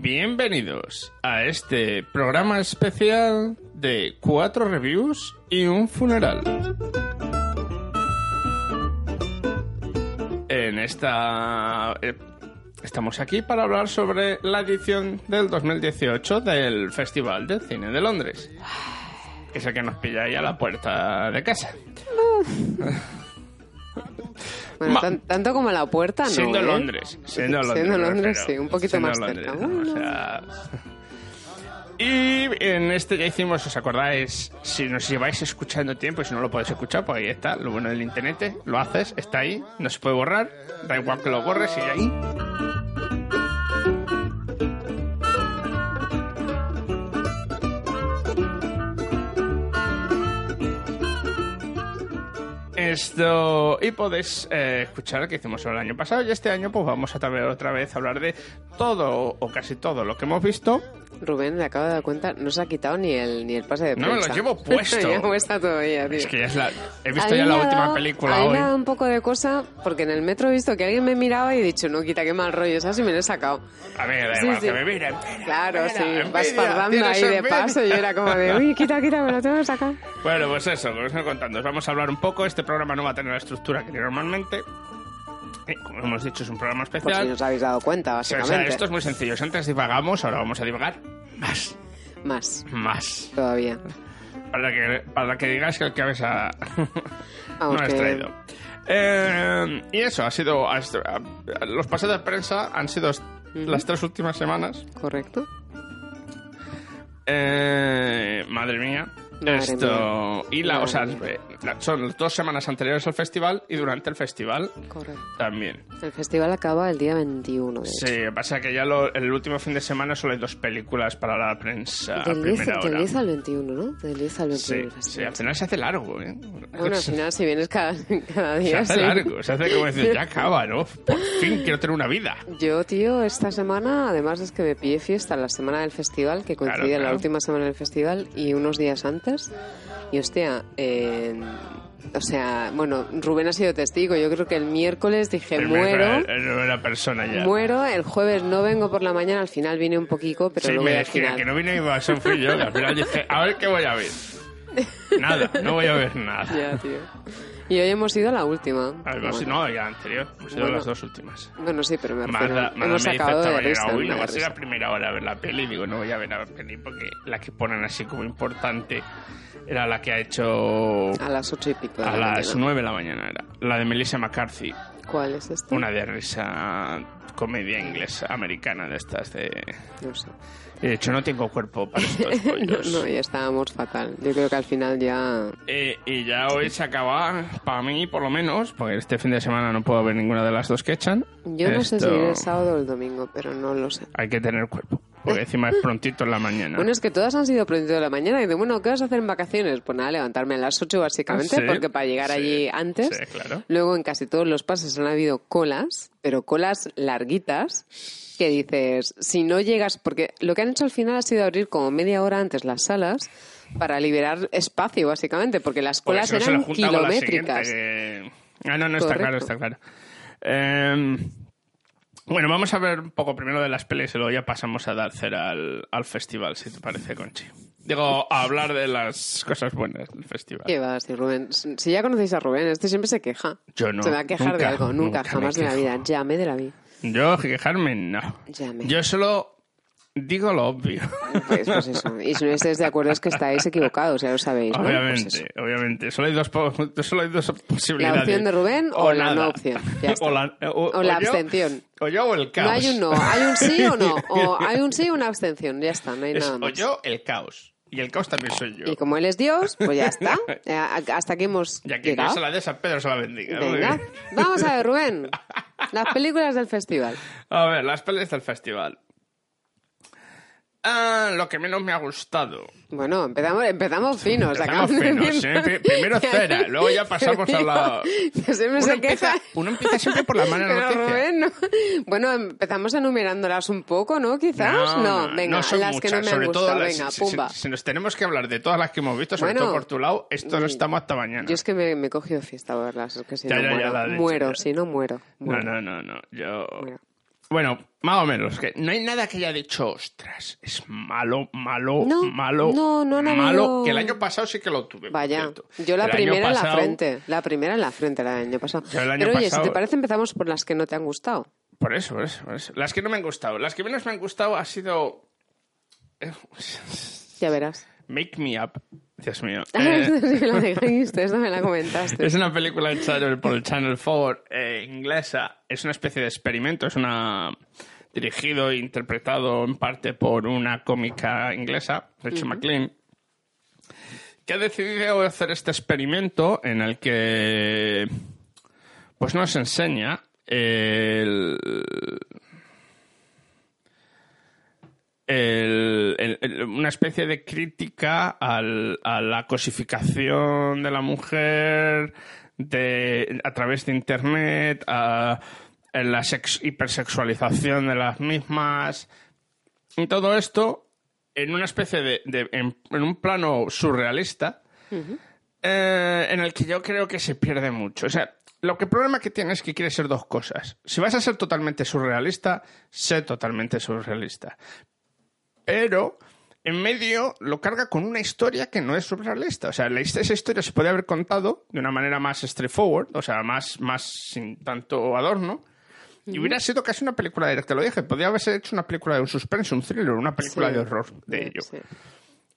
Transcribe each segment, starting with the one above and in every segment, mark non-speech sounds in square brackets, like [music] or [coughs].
Bienvenidos a este programa especial de cuatro reviews y un funeral. En esta... eh, Estamos aquí para hablar sobre la edición del 2018 del Festival de Cine de Londres. Que es el que nos pilla ahí a la puerta de casa. Bueno, Ma- tan- tanto como la puerta, no. Siendo ¿eh? Londres. Siendo Londres. Siendo sí, un poquito Siendo más Londres, cerca. ¿no? O sea... Y en este ya hicimos, ¿os acordáis? Si nos lleváis escuchando tiempo, y si no lo podéis escuchar, pues ahí está. Lo bueno del internet, lo haces, está ahí, no se puede borrar, da igual que lo borres, sigue ahí. Esto, y podéis eh, escuchar lo que hicimos el año pasado y este año pues vamos a traer otra vez a hablar de todo o casi todo lo que hemos visto. Rubén, le acabo de dar cuenta, no se ha quitado ni el, ni el pase de No, me lo prensa. llevo [laughs] puesto. llevo puesta todavía, tío. Es que ya es la, he visto A mí ya me la última dado- película a mí hoy. me ha dado un poco de cosa, porque en el metro he visto que alguien me miraba y he dicho, no, quita, qué mal rollo, ¿sabes? Y me lo he sacado. A ver, da Sí, igual, sí. que me miren. Claro, mira, sí, envidia, vas fardando ahí de paso y yo era como de, uy, quita, quita, me lo tengo que sacar. Bueno, pues eso, os estoy contando, os vamos a hablar un poco. Este programa no va a tener la estructura que tiene normalmente. Eh, como hemos dicho, es un programa Por especial. si os habéis dado cuenta, O sea, básicamente. esto es muy sencillo. Antes divagamos, ahora vamos a divagar más. Más, Más. todavía. Para que, para que digáis que el que habéis a... [laughs] Vamos, no has que- traído. Eh, y eso, ha sido... sido- Los pases de prensa han sido las tres últimas semanas. ¿Correcto? Eh, madre mía. Esto... Y la, o sea, la- son dos semanas anteriores al festival y durante el festival Correcto. también. El festival acaba el día 21 de hecho. Sí, pasa que ya lo- el último fin de semana solo hay dos películas para la prensa a Del 10, primera del hora. 10 al 21, ¿no? Del 10 al 21. Sí, el sí, festival. al final se hace largo, ¿eh? Bueno, al final, si vienes cada, [laughs] cada Se día. hace sí. largo, se hace como decir, [laughs] ya acaba, ¿no? Por fin quiero tener una vida. Yo, tío, esta semana, además es que me pillé fiesta la semana del festival, que coincidía Claro, la claro. última semana del festival y unos días antes. Y hostia, eh, o sea, bueno, Rubén ha sido testigo. Yo creo que el miércoles dije El muero. era persona ya. Muero, el jueves no vengo por la mañana, al final vine un poquito, pero sí, luego me al final. que no vine a fui yo, al final dije, a ver qué voy a ver. [laughs] Nada, no voy a ver nada. Ya, tío. Y hoy hemos ido a la última. Bueno. no, ya anterior. Hemos ido Bueno. las dos últimas. Bueno, sí, pero me refiero. Manda, Manda hemos me esta de risa. uy, no vas a ir risa. a primera hora a ver la peli. Digo, no voy a ver la peli porque la que ponen así como importante era la que ha hecho A las ocho y pico. de a la las nueve de la mañana. Era la de Melissa McCarthy. ¿Cuál es esta? Una de risa comedia inglesa americana de estas de... No sé. De hecho, no tengo cuerpo para estos [laughs] No, rollos. no, ya estábamos fatal. Yo creo que al final ya. Eh, y ya hoy se acaba, para mí por lo menos, porque este fin de semana no puedo ver ninguna de las dos que echan. Yo no sé si el sábado o el domingo, pero no lo sé. Hay que tener cuerpo, porque encima es prontito en la mañana. [laughs] Bueno, es que todas han sido pronto de la mañana. Y de bueno, ¿qué vas a hacer en vacaciones? Pues nada, levantarme a las 8 básicamente, Ah, sí, porque para llegar sí, allí antes. sí, claro. Luego en casi todos los pases han habido colas, pero colas larguitas, que dices, si no llegas, porque lo que han hecho al final ha sido abrir como media hora antes las salas para liberar espacio, básicamente, porque las colas eran kilométricas. que- Ah, no, no, está Correcto. claro, está claro. Eh, bueno, vamos a ver un poco primero de las pelis y luego ya pasamos a dar cera al, al festival, si te parece, Conchi. Digo, a hablar de las cosas buenas del festival. ¿Qué va, sí, Rubén? Si ya conocéis a Rubén, este siempre se queja. Yo no, Se va a quejar de algo, nunca, jamás de la vida. Llame de la vida. Yo, quejarme, no. Llame. Yo solo digo lo obvio. Pues, pues eso. Y si no estáis de acuerdo es que estáis equivocados, ya lo sabéis, ¿no? Pues obviamente, eso. obviamente. Solo hay dos, po- [laughs] solo hay dos posibilidades. La opción de Rubén o la nada. no opción. Ya está. [laughs] o la, o- O la o yo- abstención. o yo o el caos. No hay un no, hay un sí o no. [laughs] O hay un sí o una abstención, ya está, no hay Es nada o más. yo el caos. Y el caos también soy yo. Y como él es Dios, pues ya está. [laughs] Hasta aquí hemos Ya que llegado. Se la de San Pedro se la bendiga. Venga, vamos a ver, Rubén. [laughs] Las películas del festival. A ver, las pelis del festival. Ah, lo que menos me ha gustado. Bueno, empezamos, empezamos finos. Empezamos ¿eh? Primero [laughs] cera, luego ya pasamos a la- siempre Uno se empieza, queja. uno empieza siempre por la mala [laughs] Pero noticia. Rubén, no. Bueno, empezamos enumerándolas un poco, ¿no? Quizás. No, venga, son las que no me sobre han todo gustado. las- venga, si, pumba. si- si nos tenemos que hablar de todas las que hemos visto, sobre Bueno, todo por tu lado, esto lo estamos hasta mañana. Yo es que me, me he cogido fiesta a verlas, es que si Ya, no ya, ya muero. dicho, ya. si no muero. No, no, no, no. Yo... muero. Bueno, más o menos. Que no hay nada que haya dicho, ostras, es malo, malo, No, malo, no, no han malo. habido- Que el año pasado sí que lo tuve. Vaya, yo la El primera en la frente. La primera en la frente el año pasado. Año Pero oye, pasado- si te parece, empezamos por las que no te han gustado. Por eso, por eso, por eso. Las que no me han gustado. Las que menos me han gustado ha sido Ya verás. Make Me Up. Dios mío. [laughs] Eh, esta sí me la dijiste, esta me la comentaste. Es una película hecha por el Channel 4 eh, inglesa. Es una especie de experimento. Es una dirigido e interpretado en parte por una cómica inglesa, Rachel McLean, que ha decidido hacer este experimento en el que pues nos enseña el, el- el- el- una especie de crítica al- a la cosificación de la mujer de, a través de Internet, a, la sex- hipersexualización de las mismas, y todo esto en una especie de, de- en, en un plano surrealista eh, en el que yo creo que se pierde mucho. O sea, lo que el problema que tiene es que quiere ser dos cosas. Si vas a ser totalmente surrealista, sé totalmente surrealista. Pero en medio lo carga con una historia que no es surrealista. O sea, esa historia se puede haber contado de una manera más straightforward, o sea, más, más sin tanto adorno. Y hubiera sido casi una película directa, lo dije. Podría haberse hecho una película de un suspense, un thriller, una película Sí. de horror de ello. Sí.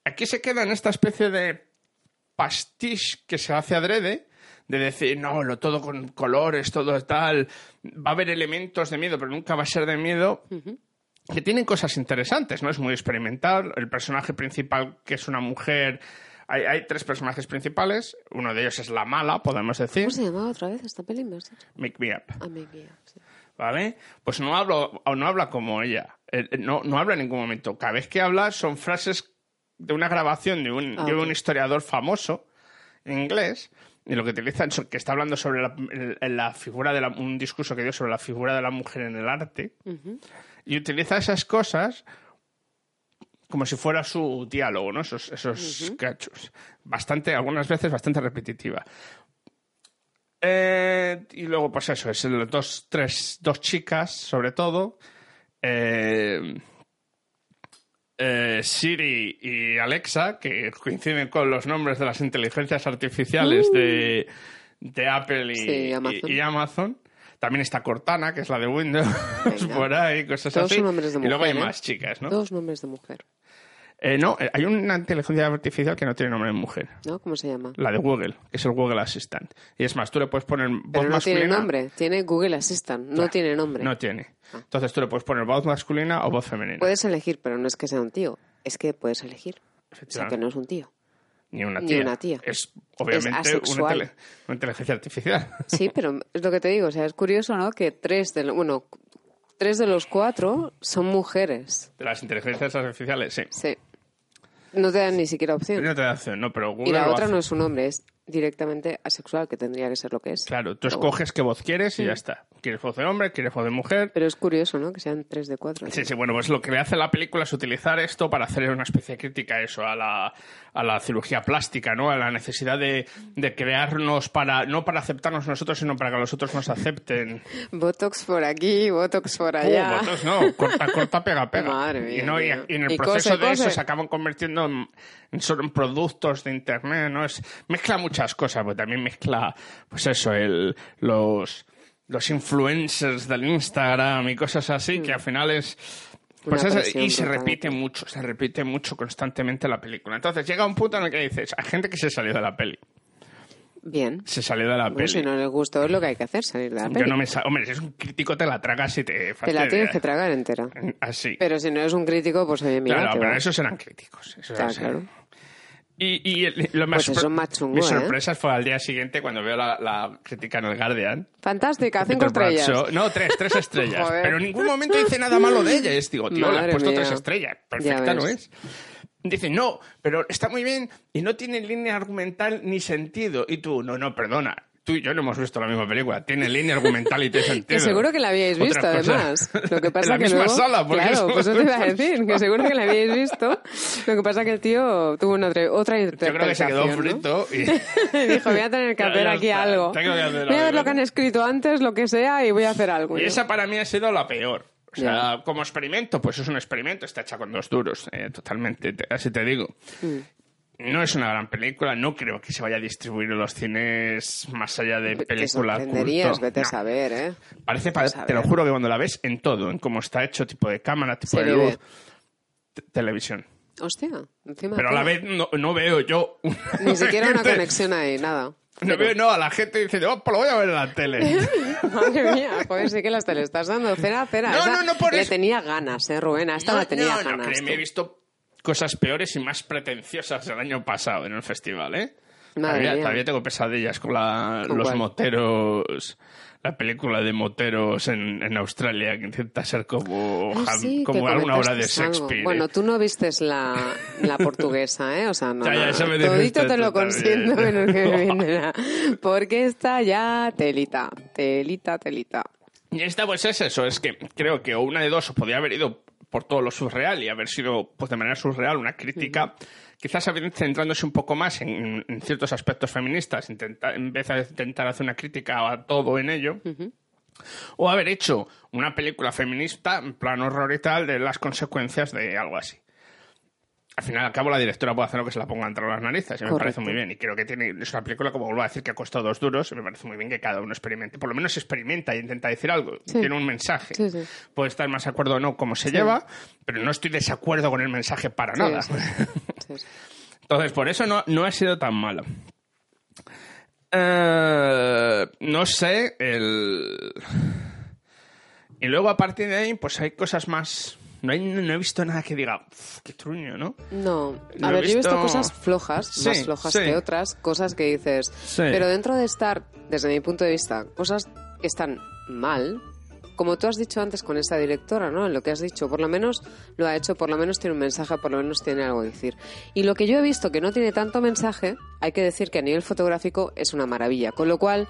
Aquí se queda en esta especie de pastiche que se hace adrede, de decir, no, lo todo con colores, todo tal, va a haber elementos de miedo, pero nunca va a ser de miedo, que tienen cosas interesantes, ¿no? Es muy experimental, el personaje principal, que es una mujer, hay, hay tres personajes principales, uno de ellos es la mala, podemos decir, ¿Cómo se llamaba otra vez esta peli? Make Me Up. Ah, me guía, sí. ¿vale? Pues no, hablo, no habla como ella, Eh, no, no habla en ningún momento. Cada vez que habla son frases de una grabación de un, Ah, de un historiador famoso en inglés, y lo que utilizan, que está hablando sobre la, la figura de la, un discurso que dio sobre la figura de la mujer en el arte, y utiliza esas cosas como si fuera su diálogo, ¿no? Esos, esos cachos. Bastante, algunas veces bastante repetitiva. Eh, y luego, pues eso, es el- dos, tres, dos chicas, sobre todo. eh, eh, Siri y Alexa, que coinciden con los nombres de las inteligencias artificiales de, de Apple y, Sí, Amazon. y- y Amazon. También está Cortana, que es la de Windows, [laughs] Venga. por ahí, cosas Todos así. son nombres de y luego hay mujer, ¿eh? más chicas, ¿no? Dos nombres de mujer. Eh, no, eh, hay una inteligencia artificial que no tiene nombre de mujer. ¿No? ¿Cómo se llama? La de Google, que es el Google Assistant. Y es más, tú le puedes poner voz Pero no masculina. tiene nombre. Tiene Google Assistant. No Claro, tiene nombre. No tiene. Entonces tú le puedes poner voz masculina o voz femenina. Puedes elegir, pero no es que sea un tío. Es que puedes elegir. O sea, que no es un tío. Ni una ni tía. una tía. Es obviamente una, inteligencia artificial. [laughs] Sí, pero es lo que te digo. O sea, es curioso, ¿no? Que tres de, bueno, tres de los cuatro son mujeres. De las inteligencias artificiales, sí. Sí. No te dan ni siquiera opción. No te da opción, no, pero Google Y la otra hace. no es un hombre, es directamente asexual, que tendría que ser lo que es. Claro, tú escoges qué voz quieres y ya está. ¿Quieres voz de hombre? ¿Quieres voz de mujer? Pero es curioso, ¿no? Que sean tres de cuatro. Sí, sí, bueno, pues lo que le hace la película es utilizar esto para hacer una especie de crítica a eso, a la, a la cirugía plástica, ¿no? A la necesidad de, de crearnos para, no para aceptarnos nosotros, sino para que los otros nos acepten. Botox por aquí, Botox por Uh, allá. botox no, corta, corta, pega, pega. Madre mía, y, no, y, en el Y proceso cose, de eso se acaban convirtiendo en, en solo en productos de internet, ¿no? Es, mezcla muchas cosas, pero también mezcla, pues eso, el, los, los influencers del Instagram y cosas así, que al final es... Pues y se total. repite mucho, se repite mucho constantemente la película. Entonces llega un punto en el que dices, hay gente que se salió de la peli. Bien. Se salió de la Bueno, peli. si no les gustó es lo que hay que hacer, salir de la Yo peli. no me sa- Hombre, si es un crítico te la tragas y te Te la tienes que tragar entera. Así. Pero si no eres un crítico, pues oye, mira, Claro, pero va. esos eran críticos. esos Claro, eran- claro. Y, y el- lo más Pues eso es más chungo, Mi ¿eh? sorpresa fue al día siguiente cuando veo la, la crítica en el Guardian. Fantástica, cinco Peter estrellas. Bradshaw- No, tres, tres [laughs] estrellas. Pero en ningún momento dice nada malo de ella. Es, digo, tío, le has Madre puesto mía. tres estrellas. Perfecta no es. Dice, no, pero está muy bien y no tiene línea argumental ni sentido. Y tú, no, no, perdona. Tú y yo no hemos visto la misma película. Tiene línea argumental y tiene [laughs] sentido. Que seguro que la habíais visto, además. Lo que [laughs] pasa en la que misma luego, sala, porque claro, pues eso te iba a decir, que [laughs] seguro que la habíais visto. Lo que pasa que el tío tuvo una, otra- otra Yo interpretación. creo que se quedó ¿no? frito y... Dijo, voy a tener que Ya- hacer ya aquí está. algo. Tengo que hacer voy a ver lo que han escrito antes, lo que sea, y voy a hacer algo. Y yo. esa para mí ha sido la peor. O sea, como experimento, pues es un experimento, está hecha con dos duros, eh, totalmente, te- así te digo. Mm. No es una gran película, no creo que se vaya a distribuir en los cines más allá de Te película sorprenderías, culto. vete a No. saber, ¿eh? Parece, pa- te lo juro que cuando la ves en todo, en cómo está hecho, tipo de cámara, tipo Se de luz, te- televisión. Hostia, encima. Pero a la vez no, no veo yo... [laughs] Ni siquiera una conexión ahí, nada. No veo, no, a la gente dice, oh, pues lo voy a ver en la tele. [laughs] Madre mía, joder, sí que las te le estás dando. Espera, espera. No, esa no, no por le eso. tenía ganas, ¿eh, Rubén? Esta no, la tenía no, no, ganas. créeme, tú. he visto cosas peores y más pretenciosas el año pasado en el festival, ¿eh? Todavía, tengo pesadillas con, la- ¿Con los cuál? moteros, la película de moteros en, en Australia que intenta ser como, Ah, sí, como alguna obra de. Shakespeare. ¿eh? Bueno, tú no vistes la, la portuguesa, ¿eh? O sea, no. Ya, ya, no, eso me Todito te lo consiento menos que [laughs] viene. Porque está ya telita, telita, telita. Y esta pues es eso, es que creo que o una de dos o podía haber ido por todo lo surreal y haber sido pues de manera surreal una crítica, quizás haber- centrándose un poco más en, en ciertos aspectos feministas, intenta- en vez de intentar hacer una crítica a todo en ello. O haber hecho una película feminista, en plan horror y tal, de las consecuencias de algo así. Al final, al cabo, la directora puede hacer lo que se la ponga entre las narices, y me Correcto. parece muy bien. Y creo que tiene, es una película, como vuelvo a decir, que ha costado dos duros, y me parece muy bien que cada uno experimente. Por lo menos experimenta y intenta decir algo. Sí. Tiene un mensaje. Sí, sí. Puede estar más de acuerdo o no cómo se lleva, pero no estoy desacuerdo con el mensaje para nada. [laughs] Entonces, por eso no, no ha sido tan malo. Eh, no sé, el... Y luego a partir de ahí, pues hay cosas más... No, hay- no he visto nada que diga, "Uf, qué truño, ¿no? No, a ver, yo he visto cosas flojas, Sí, más flojas sí. que otras, cosas que dices. Sí. Pero dentro de estar, desde mi punto de vista, cosas que están mal, como tú has dicho antes con esa directora, ¿no? En lo que has dicho, por lo menos lo ha hecho, por lo menos tiene un mensaje, por lo menos tiene algo que decir. Y lo que yo he visto que no tiene tanto mensaje, hay que decir que a nivel fotográfico es una maravilla, con lo cual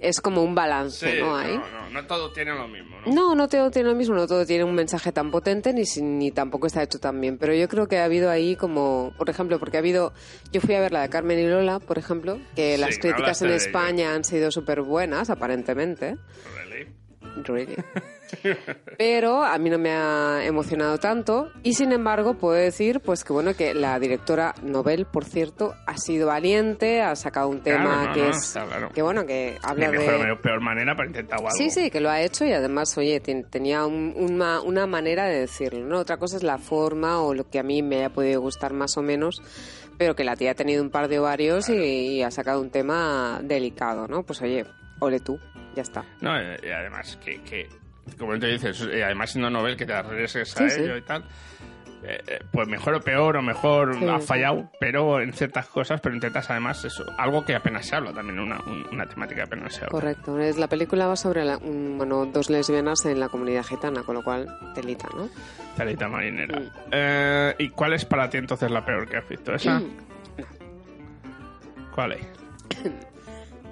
es como un balance, ¿no? Ahí. no, no, no todo tiene lo mismo, ¿no? No, no todo tiene lo mismo, no todo tiene un mensaje tan potente ni, ni tampoco está hecho tan bien. Pero yo creo que ha habido ahí como, por ejemplo, porque ha habido, yo fui a ver la de Carmen y Lola, por ejemplo, que Sí, las críticas en. España han sido súper buenas, aparentemente. Really. Really. Pero a mí no me ha emocionado tanto y sin embargo puedo decir pues que bueno que la directora Nobel, por cierto, ha sido valiente, ha sacado un tema Claro, no, que no, es está claro. que bueno que habla mejor de peor manera para intentar algo. Sí, sí, que lo ha hecho y además, oye, ten- tenía un- una, una manera de decirlo, ¿no? Otra cosa es la forma o lo que a mí me haya podido gustar más o menos, pero que la tía ha tenido un par de ovarios y, y ha sacado un tema delicado, ¿no? Pues oye, ole tú, ya está. No, eh, y además, que, que como te dices, y además siendo novel que te arriesgues a Sí, sí. ello y tal, eh, eh, pues mejor o peor, o mejor Sí, ha fallado, pero en ciertas cosas, pero intentas además eso, algo que apenas se habla también, una, un- una temática que apenas se habla. Correcto. Es, la película va sobre la- un- bueno, dos lesbianas en la comunidad gitana, con lo cual, telita, ¿no? Talita marinera. Mm. Eh, ¿Y cuál es para ti entonces la peor que has visto? ¿Esa? ¿Cuál es? [coughs]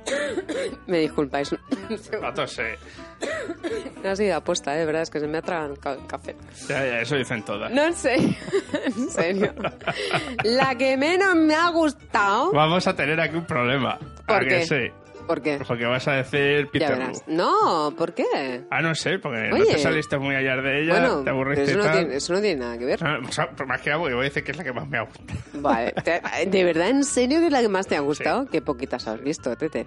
[coughs] Me disculpáis. La tos, eh. no ha sido apuesta, ¿eh? de verdad, es que se me ha trancado el café. Ya, ya, eso dicen todas. No sé, en serio. [laughs] [laughs] La que menos me ha gustado. Vamos a tener aquí un problema. ¿A ¿Por qué? sí? ¿Por qué? Porque vas a decir Ya Peter verás. Lou. No, ¿por qué? Ah, no sé, porque no Oye. te saliste muy allá de ella, bueno, te pero aburriste eso y no, tal. tiene, eso no tiene nada que ver. Ah, o sea, por más que hago, yo voy a decir que es la que más me ha gustado. Vale. ¿De verdad, en serio, que es la que más te ha gustado? Qué poquitas has visto, Tete.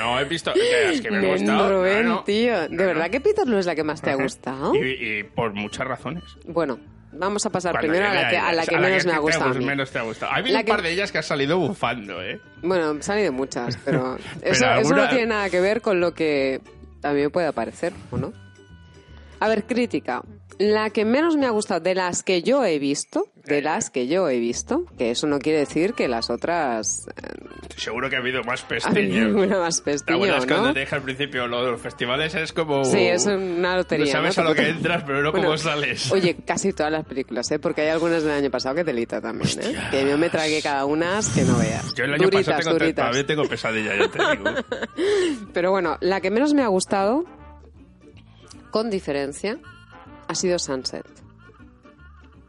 No he visto. Es que me ha gustado. Rubén, no, no. tío. ¿De No, no. verdad que Peter Lou es la que más te ha [laughs] gustado? Y, y por muchas razones. Bueno, vamos a pasar Cuando primero a la que, a la ellas, que menos me ha te gustado. mí. menos te ha gustado. Ha habido La un que- par de ellas que han salido bufando, ¿eh? Bueno, han salido muchas, pero, [laughs] eso, eso alguna- no tiene nada que ver con lo que a mí me puede parecer, ¿o no? A ver, crítica. La que menos me ha gustado de las que yo he visto, de las que yo he visto, que eso no quiere decir que las otras eh, Seguro que ha habido más pestiños. ninguna más La pestillo, buena es ¿no? cuando te dije al principio lo de los festivales es como... Sí, es una lotería. No sabes ¿no? a lo que entras, pero no Bueno, cómo sales. Oye, casi todas las películas, ¿eh? Porque hay algunas del año pasado que telita también, ¿eh? Que yo me tragué cada una que no veas. Yo el año duritas, pasado tengo, todavía tengo pesadilla, ya te digo. [laughs] Pero bueno, la que menos me ha gustado, con diferencia, ha sido Sunset.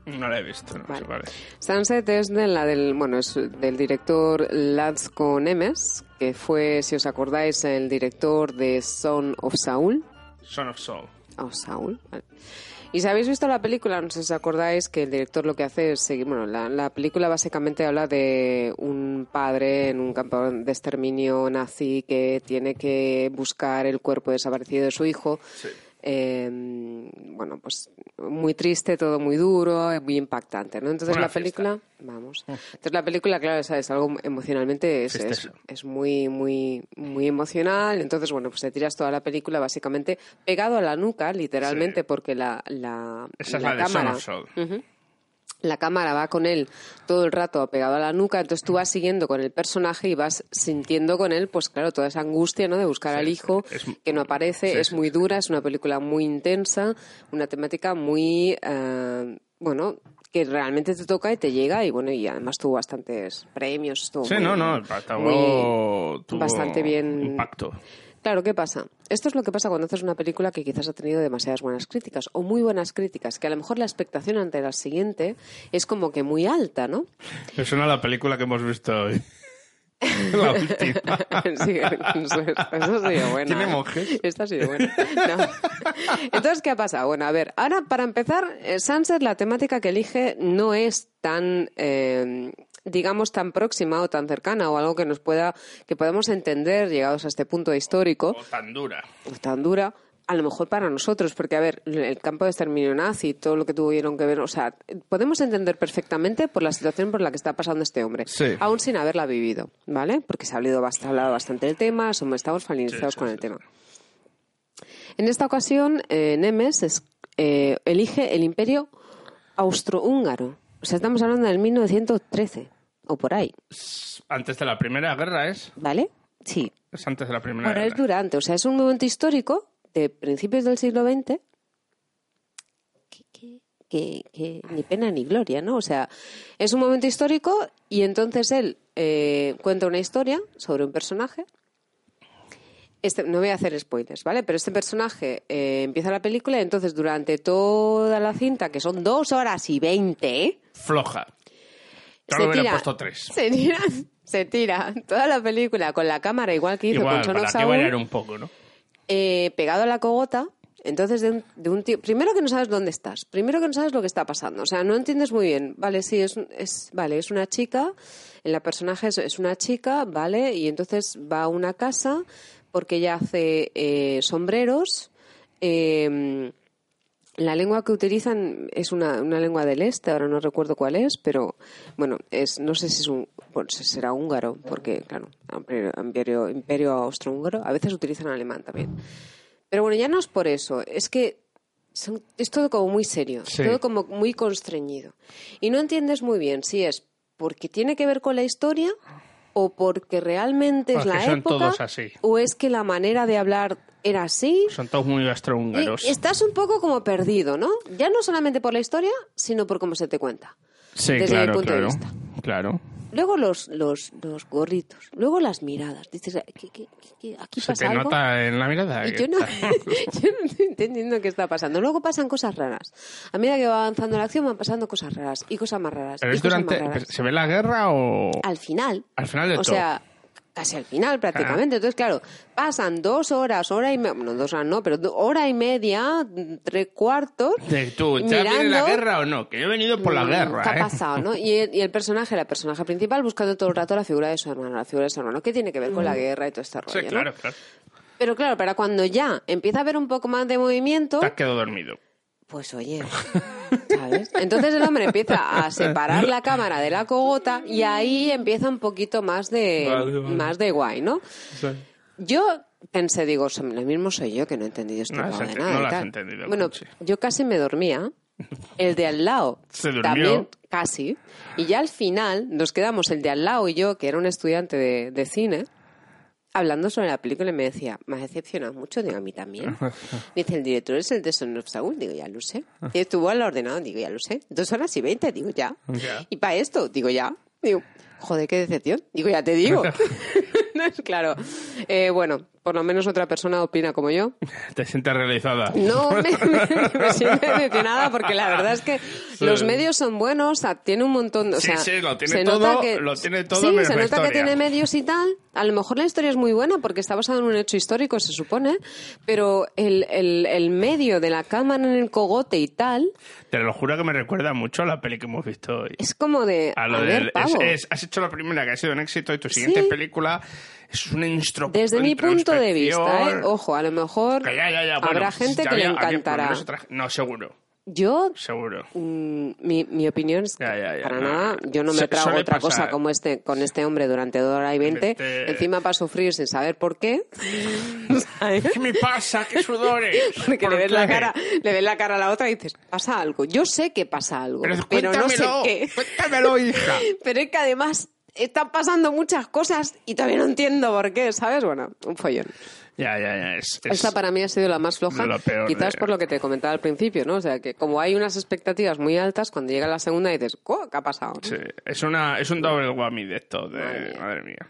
No la he visto, no Vale. sé cuál es. Sunset es de la del, bueno, es del director Laszlo Nemes, que fue, si os acordáis, el director de Son of Saul. Son of Soul. Oh, Saúl. Vale. Y si habéis visto la película, no sé si os acordáis que el director lo que hace es seguir. Bueno, la, la película básicamente habla de un padre en un campo de exterminio nazi que tiene que buscar el cuerpo desaparecido de su hijo. Eh, bueno, pues muy triste, todo muy duro, muy impactante, ¿no? Entonces Una la película, vamos. Entonces la película, claro, es, es algo emocionalmente, es, es, es muy, muy, muy emocional. Entonces, bueno, pues te tiras toda la película básicamente pegado a la nuca, literalmente, Sí. porque la, la, Esa es la de Son of Soul. La cámara va con él todo el rato pegado a la nuca, entonces tú vas siguiendo con el personaje y vas sintiendo con él, pues claro, toda esa angustia, ¿no? De buscar Sí, al hijo Es- que no aparece, sí, es muy dura, es una película muy intensa, una temática muy, eh, bueno, que realmente te toca y te llega y bueno, y además tuvo bastantes premios, estuvo Sí, muy- no, no, tuvo, tuvo bastante bien- impacto. Claro, ¿qué pasa? Esto es lo que pasa cuando haces una película que quizás ha tenido demasiadas buenas críticas o muy buenas críticas, que a lo mejor la expectación ante la siguiente es como que muy alta, ¿no? Me suena la película que hemos visto hoy. [laughs] la última. Sí, eso, eso ha sido bueno. ¿Tiene ¿eh? monjes? Esta ha sido buena. No. Entonces, ¿qué ha pasado? Bueno, a ver, ahora para empezar, eh, Sunset, la temática que elige no es tan, eh, digamos, tan próxima o tan cercana o algo que nos pueda, que podamos entender llegados a este punto histórico O tan dura. o tan dura. A lo mejor para nosotros, porque a ver, el campo de exterminio nazi, todo lo que tuvieron que ver, o sea, podemos entender perfectamente por la situación por la que está pasando este hombre, Sí. aún sin haberla vivido, ¿vale? Porque se ha hablado, bast- hablado bastante del tema, somos, estamos familiarizados Sí, sí, con el tema. En esta ocasión, eh, Nemes es- eh, elige el imperio austrohúngaro. O sea, estamos hablando del 1913, o por ahí, Antes de la Primera Guerra es. ¿vale? Sí. Es antes de la Primera Bueno, es Guerra. durante, o sea, es un momento histórico de principios del siglo XX que, que- que- que ni pena ni gloria, ¿no? O sea, es un momento histórico y entonces él eh, cuenta una historia sobre un personaje. Este, no voy a hacer spoilers, ¿vale? Pero este personaje eh, empieza la película y entonces durante toda la cinta, que son dos horas y veinte, Floja. Se le hubiera tira, puesto tres. se tira, se tira toda la película con la cámara igual que hizo Igual, con of para que variar un poco, ¿no? eh, pegado a la cogota. Entonces, de un, de un tío. Primero que no sabes dónde estás. Primero que no sabes lo que está pasando. O sea, no entiendes muy bien. Vale, sí, es, es, vale, es una chica. En la personaje es, es una chica, ¿vale? Y entonces va a una casa porque ella hace eh, sombreros. eh, la lengua que utilizan es una, una lengua del este, ahora no recuerdo cuál es, pero bueno, es, no sé si es un, bueno, será húngaro, porque claro, imperio, austrohúngaro, a veces utilizan alemán también. Pero bueno, ya no es por eso, es que son- es todo como muy serio, Sí. todo como muy constreñido. Y no entiendes muy bien si es porque tiene que ver con la historia o porque realmente es la época así. o es que la manera de hablar era así Son todos muy gastrohúngaros. y estás un poco como perdido, ¿no? Ya no solamente por la historia, sino por cómo se te cuenta. Sí, desde mi claro, punto de claro. vista. Claro. Luego los, los, los gorritos, luego las miradas. Dices, ¿qué, qué- qué- aquí Se pasa te algo? nota en la mirada. Y que yo no, está- [laughs] yo no estoy entendiendo qué está pasando. Luego pasan cosas raras. A medida que va avanzando la acción van pasando cosas raras y cosas más raras. Pero y es cosas durante. más raras. ¿Se ve la guerra o.? Al final, Al final de o todo. sea, casi al final prácticamente. Entonces, claro, pasan dos horas, hora y media, no, dos horas no, pero hora y media, tres cuartos. De tú, ¿ya viene la mirando- guerra o no? Que yo he venido por la Mm, guerra, ¿Qué ha ¿eh? pasado, no? Y el, y el personaje, la personaje principal, buscando todo el rato la figura de su hermano, la figura de su hermano, que tiene que ver con la guerra y todo este rollo, Mm. Sí, ¿no? claro, claro. Pero claro, para cuando ya empieza a haber un poco más de movimiento, Te has quedado dormido. pues oye, [laughs] ¿sabes? Entonces el hombre empieza a [laughs] separar la cámara de la cogota y ahí empieza un poquito más de, Vale, vale. más de guay, ¿no? Yo pensé, digo, "So- lo mismo soy yo que no he entendido esto No de nada. no y lo has tal". entendido, Bueno, yo casi me dormía. El de al lado Se durmió. también casi. Y ya al final nos quedamos el de al lado y yo, que era un estudiante de, de cine, hablando sobre la película y me decía, me has decepcionado mucho, digo, a mí también. Me [laughs] dice, el director es el de Son of Saul, digo, ya lo sé. Y estuvo al ordenado, digo, ya lo sé. Dos horas y veinte, digo, ya. Ya. Y para esto, digo, ya. Digo, joder, qué decepción. Digo, ya te digo. [laughs] [laughs] No es claro. Eh, bueno, por lo menos otra persona opina como yo. [laughs] Te sientes realizada. No [laughs] me, me, me siento decepcionada porque la verdad es que los medios son buenos, o sea, tiene un montón, o Sí, sea, sí, lo tiene se todo, nota que lo tiene todo sí, menos se nota que tiene medios y tal. A lo mejor la historia es muy buena porque está basada en un hecho histórico, se supone, pero el, el, el medio de la cámara en el cogote y tal Te lo juro que me recuerda mucho a la peli que hemos visto hoy. es como de A lo a ver, del- pavo. es- es- has hecho la primera que ha sido un éxito y tu siguiente Sí. película es una instro Desde mi punto de vista, ¿eh? ojo, a lo mejor Que ya, ya, ya, bueno, habrá gente que le había- encantará. No, seguro, Yo seguro. Mm, mi, mi opinión es que Ya, ya, ya, para no. nada, yo no me trago otra pasar. cosa como este con este hombre durante dos horas y veinte, Este- encima para sufrir sin saber por qué. [laughs] [laughs] ¿Qué me pasa? ¿Qué sudores? [laughs] Porque ¿Por le ves, la cara, le ves la cara a la otra y dices, pasa algo. Yo sé que pasa algo, Pero, pero, no sé qué. Cuéntamelo, hija. Pero es que además están pasando muchas cosas y todavía no entiendo por qué, ¿sabes? Bueno, un follón. Ya, ya, ya. Es, es- Esta para mí ha sido la más floja, de lo peor quizás de- por lo que te comentaba al principio, ¿no? O sea, que como hay unas expectativas muy altas, cuando llega la segunda dices, "Co, ¿qué ha pasado? sí, es, una, es un doble whammy de esto. De, Madre madre, mía.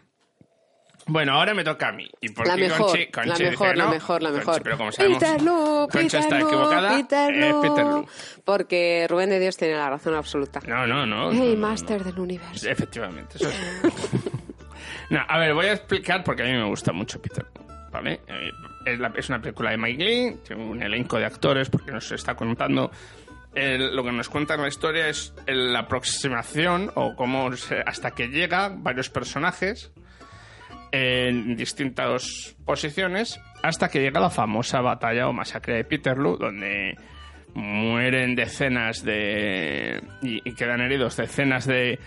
Bueno, ahora me toca a mí. Y por La qué mejor, Conchi- Conchi la dice mejor, la no, mejor, la Conchi, mejor. pero como sabemos, Peterloo, Conchi está Peterloo, equivocada. Peterloo. Es Peterloo. Porque Rubén de Dios tiene la razón absoluta. No, no, no. Hey, no, no, Master del Universo. Efectivamente, eso es. [laughs] no, a ver, voy a explicar porque a mí me gusta mucho Peter. ¿Vale? Eh, Es, la- es una película de Mike Lee, tiene un elenco de actores porque nos está contando. el- lo que nos cuenta en la historia es el- la aproximación o cómo se- hasta que llega varios personajes en distintas posiciones hasta que llega la famosa batalla o masacre de Peterloo donde mueren decenas de y, y quedan heridos decenas de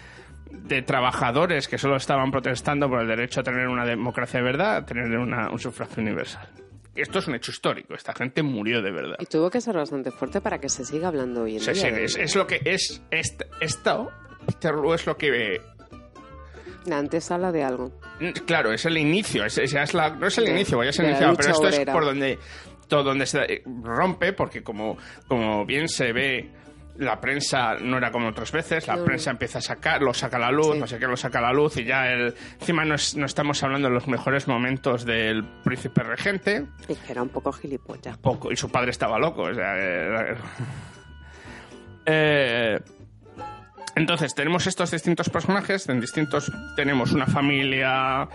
de trabajadores que solo estaban protestando por el derecho a tener una democracia de verdad, a tener una- un sufragio universal. Esto es un hecho histórico, esta gente murió de verdad. Y tuvo que ser bastante fuerte para que se siga hablando hoy en Sí, día. sí, de es, es lo que es, est- esto, Peterloo es lo que La antesala de algo. Claro, es el inicio, es, es- es la- no es el De- inicio, vaya a ser iniciado, pero esto obrera. es por donde todo donde se eh, rompe, porque como, como bien se ve, la prensa no era como otras veces, la prensa empieza a sacar, lo saca a la luz, Sí. no sé qué, lo saca a la luz, y ya el, encima no, es- no estamos hablando de los mejores momentos del príncipe regente, Y que era un poco gilipollas. poco, y su padre estaba loco, o sea... era- Eh, [laughs] entonces, tenemos estos distintos personajes, en distintos... Tenemos una familia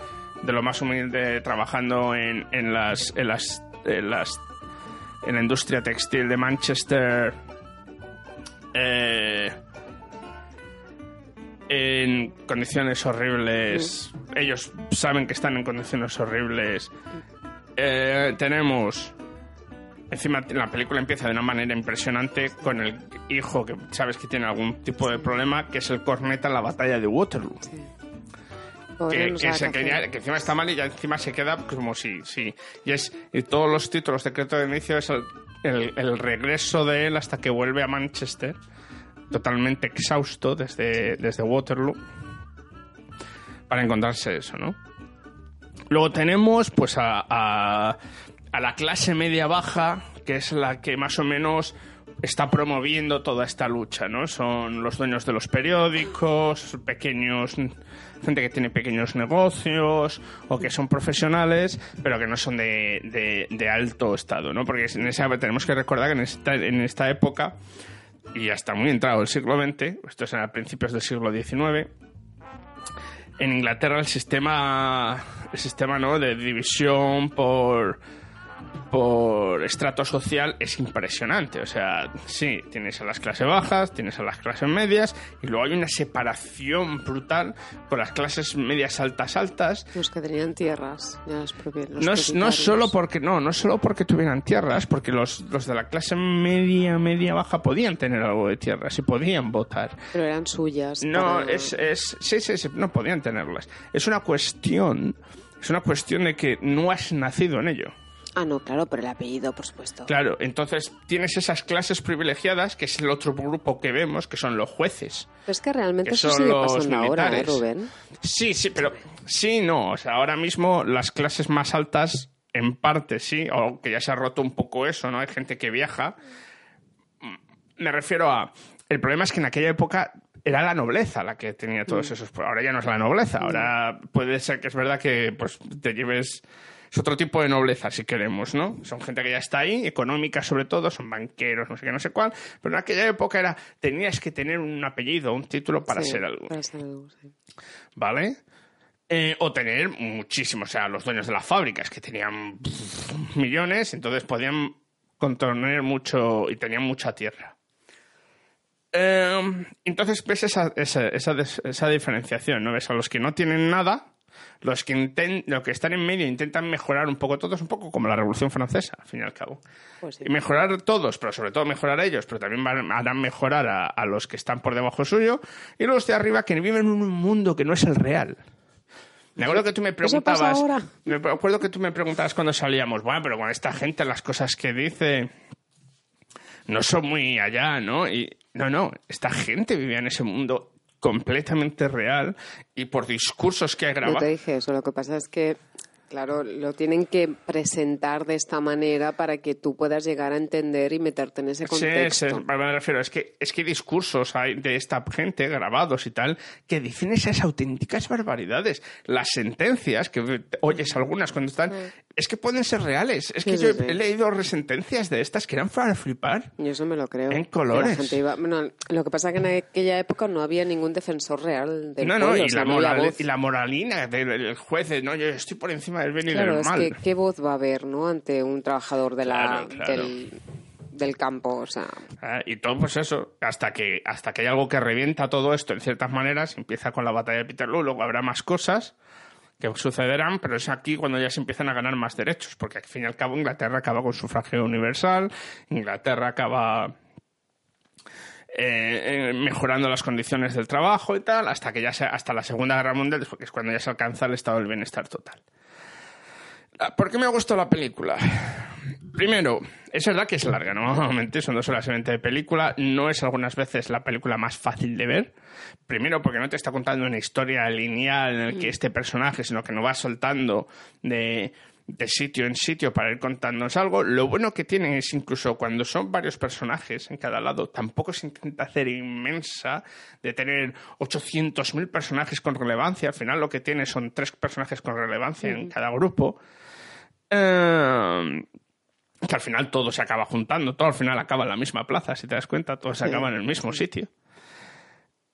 de lo más humilde trabajando en, en las... En las, en las en la industria textil de Manchester eh, en condiciones horribles. Ellos saben que están en condiciones horribles. Eh, tenemos Encima la película empieza de una manera impresionante con el hijo que sabes que tiene algún tipo de problema, que es el corneta en la batalla de Waterloo. Que, no que sabe se- qué que ya- hacer. que encima está mal y ya encima se queda como si... si y es y todos los títulos de crédito de inicio es el, el- el regreso de él hasta que vuelve a Manchester, totalmente exhausto desde, desde Waterloo, para encontrarse eso, ¿no? Luego tenemos pues a, a- a la clase media baja, que es la que más o menos está promoviendo toda esta lucha, ¿no? Son los dueños de los periódicos, pequeños, gente que tiene pequeños negocios o que son profesionales, pero que no son de, de- alto estado, ¿no? Porque en esa, tenemos que recordar que en esta, en esta época, y hasta muy entrado el siglo XX, esto es a principios del siglo XIX, en Inglaterra el sistema el sistema ¿no? de división por por estrato social es impresionante. O sea, sí, tienes a las clases bajas, tienes a las clases medias, y luego hay una separación brutal con las clases medias altas altas. Los que tenían tierras. Ya los propios, los No no solo porque no, no solo porque tuvieran tierras, porque los, los de la clase media, media baja podían tener algo de tierras y podían votar. Pero eran suyas. No, para- es, es sí, sí, sí, no podían tenerlas. Es una cuestión, es una cuestión de que no has nacido en ello. Ah, no, claro, por el apellido, por supuesto. Claro, entonces tienes esas clases privilegiadas, que es el otro grupo que vemos, que son los jueces. Pero es que realmente que eso son sigue los pasando ahora, ¿eh. Rubén? Sí, sí, pero sí, no. O sea, ahora mismo las clases más altas, en parte sí, o que ya se ha roto un poco eso, ¿no? Hay gente que viaja. Me refiero a. El problema es que en aquella época era la nobleza la que tenía todos esos. Ahora ya no es la nobleza. Ahora puede ser que es verdad que pues te lleves es otro tipo de nobleza, si queremos, ¿no? Son gente que ya está ahí, económica sobre todo, son banqueros, no sé qué, no sé cuál, pero en aquella época era, tenías que tener un apellido, un título para Sí, ser algo, para ser algo, sí. ¿vale? Eh, o tener muchísimo, o sea, los dueños de las fábricas que tenían pff, millones, entonces podían contener mucho y tenían mucha tierra. Eh, entonces ves esa, esa, esa, esa diferenciación, ¿no? Ves a los que no tienen nada, los que, inten- los que están en medio intentan mejorar un poco todos, un poco como la Revolución Francesa, al fin y al cabo. Pues sí. Y mejorar todos, pero sobre todo mejorar a ellos, pero también van- harán mejorar a, a los que están por debajo suyo y los de arriba que viven en un mundo que no es el real. Me acuerdo que tú me preguntabas. ahora. Me acuerdo que tú me preguntabas cuando salíamos, bueno, pero con esta gente las cosas que dice no son muy allá, ¿no? Y no, no, esta gente vivía en ese mundo completamente real y por discursos que ha No grabado. te dije eso, lo que pasa es que, claro, lo tienen que presentar de esta manera para que tú puedas llegar a entender y meterte en ese contexto. sí, me refiero, es que, es que discursos hay de esta gente grabados y tal que dicen esas auténticas barbaridades. Las sentencias, que oyes algunas cuando están, es que pueden ser reales. Es que Sí, yo sí, he leído sentencias de estas que eran para flipar. Yo eso me lo creo. En la colores. gente iba- bueno, lo que pasa es que en aquella época no había ningún defensor real del no, no, pueblo, y, o sea, la moral- y la moralina del juez, de, no, yo estoy por encima del bien y Claro, del es mal. que qué voz va a haber, ¿no? Ante un trabajador de la, Claro, claro. Del, del campo, o sea... Ah, Y todo, pues eso, hasta que, hasta que hay algo que revienta todo esto en ciertas maneras, empieza con la batalla de Peterloo, luego habrá más cosas que sucederán, pero es aquí cuando ya se empiezan a ganar más derechos, porque al fin y al cabo Inglaterra acaba con sufragio universal, Inglaterra acaba eh, eh, mejorando las condiciones del trabajo y tal, hasta que ya sea, hasta la Segunda Guerra Mundial, que es cuando ya se alcanza el estado del bienestar total. Ah, ¿Por qué me gustó la película? Primero, es verdad que es larga, no [laughs] mentir, son dos horas y veinte de película. No es algunas veces la película más fácil de ver. Primero, porque no te está contando una historia lineal en el que este personaje, sino que nos va soltando de, de sitio en sitio para ir contándonos algo. Lo bueno que tiene es incluso cuando son varios personajes en cada lado, tampoco se intenta hacer inmensa de tener 800.000 personajes con relevancia. Al final lo que tiene son tres personajes con relevancia en cada grupo. Eh, que al final todo se acaba juntando, todo al final acaba en la misma plaza, si te das cuenta, todo se Sí. acaba en el mismo sitio.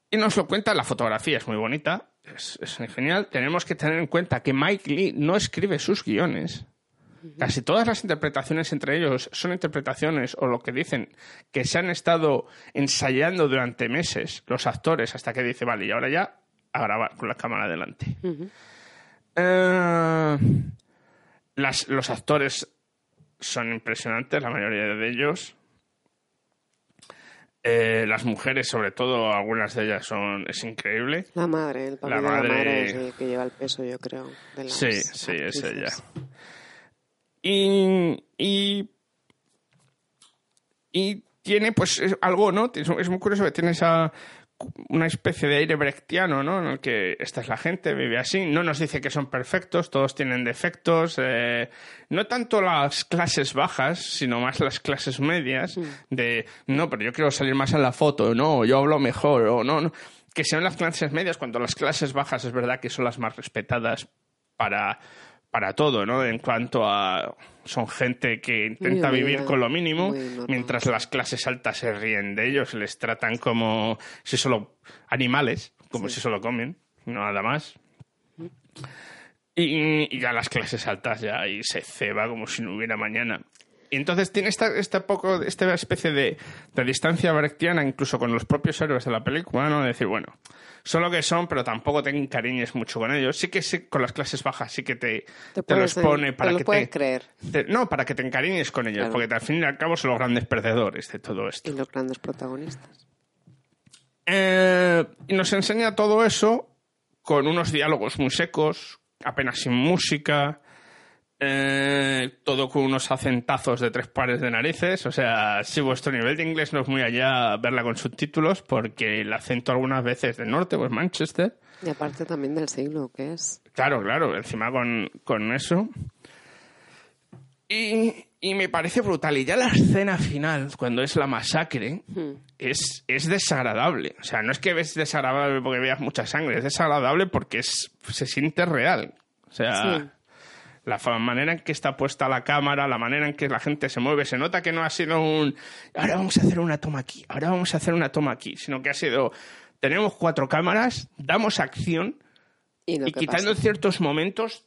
Y nos lo cuenta, la fotografía es muy bonita, es, es genial. Tenemos que tener en cuenta que Mike Lee no escribe sus guiones. Casi todas las interpretaciones entre ellos son interpretaciones o lo que dicen que se han estado ensayando durante meses los actores hasta que dice, vale, y ahora ya a grabar con la cámara delante. Eh, las- los actores son impresionantes, la mayoría de ellos. Eh, las mujeres, sobre todo, algunas de ellas son es increíble. La madre, el papel La de la madre- madre es el que lleva el peso, yo creo. De las Sí, sí, es ella. Y, y, y tiene, pues, es algo, ¿no? Es, es muy curioso que tiene esa una especie de aire brechtiano, ¿no? En el que esta es la gente, vive así. No nos dice que son perfectos, todos tienen defectos. eh, no tanto las clases bajas, sino más las clases medias. De, no, pero yo quiero salir más en la foto, no, yo hablo mejor, o no, no. Que sean las clases medias, cuando las clases bajas es verdad que son las más respetadas para, para todo, ¿no? En cuanto a. Son gente que intenta Muy vivir con lo mínimo, mientras las clases altas se ríen de ellos, les tratan como si solo animales, como si solo comen, no nada más. Y, y ya las clases altas ya ahí se ceba como si no hubiera mañana. Y entonces tiene esta, esta, poco, esta especie de, de distancia brechtiana incluso con los propios héroes de la película, ¿no? De decir, bueno, son lo que son, pero tampoco te encariñes mucho con ellos. Sí que sí, con las clases bajas sí que te, Te, te los pone para te que puedes te, creer. te- No, para que te encariñes con ellos, Claro. porque al fin y al cabo son los grandes perdedores de todo esto. Y los grandes protagonistas. Eh, y nos enseña todo eso con unos diálogos muy secos, apenas sin música, eh, todo con unos acentazos de tres pares de narices. O sea, si vuestro nivel de inglés no es muy allá, verla con subtítulos, porque el acento algunas veces del norte, pues Manchester. Y aparte también del siglo, que es. Claro, claro, encima con, con eso. Y, y me parece brutal. Y ya la escena final, cuando es la masacre, es, es desagradable. O sea, no es que ves desagradable porque veas mucha sangre, es desagradable porque es, se siente real. O sea, Sí. La manera en que está puesta la cámara, la manera en que la gente se mueve, se nota que no ha sido un ahora vamos a hacer una toma aquí, ahora vamos a hacer una toma aquí, sino que ha sido tenemos cuatro cámaras, damos acción Y, quitando pasa. ciertos momentos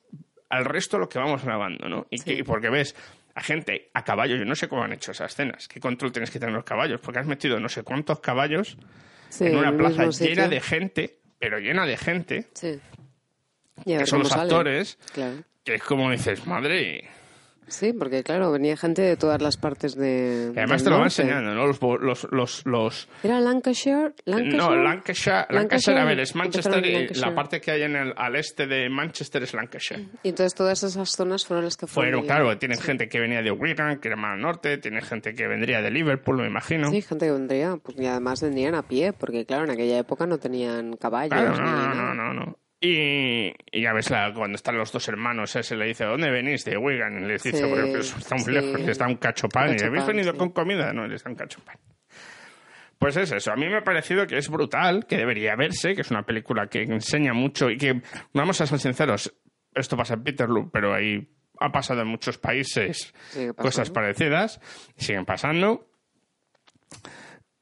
al resto lo que vamos grabando, ¿no? Y, Sí. que- porque ves a gente a caballo, yo no sé cómo han hecho esas escenas, qué control tienes que tener los caballos, porque has metido no sé cuántos caballos Sí, en una plaza llena de gente, pero llena de gente, Sí. Que son los sale. actores, Claro. Que es como dices, madre. Sí, porque claro, venía gente de todas las partes de. Y además te lo van enseñando, ¿no? Los, los, los, los- ¿Era Lancashire? ¿Lancashire? No, Lancashire, Lancashire, Lancashire, a ver, es Manchester y la parte que hay en el, al este de Manchester es Lancashire. Y entonces todas esas zonas fueron las que fueron. Fueron, claro, tienen gente que venía de Wigan, que era más al norte, tiene gente que vendría de Liverpool, me imagino. Sí, gente que vendría, pues y además vendrían a pie, porque claro, en aquella época no tenían caballos. Claro, ni no, nada. no, no, no. Y, y ya ves, la, cuando están los dos hermanos, ese le dice, ¿dónde venís? De Wigan. Les dice, Sí, "Porque está muy sí. lejos, les da un cacho pan. Un y cacho ¿habéis venido sí. con comida? No, les da un cacho pan. Pues es eso. A mí me ha parecido que es brutal, que debería verse, que es una película que enseña mucho y que, vamos a ser sinceros, esto pasa en Peterloo, pero ahí ha pasado en muchos países cosas parecidas, siguen pasando.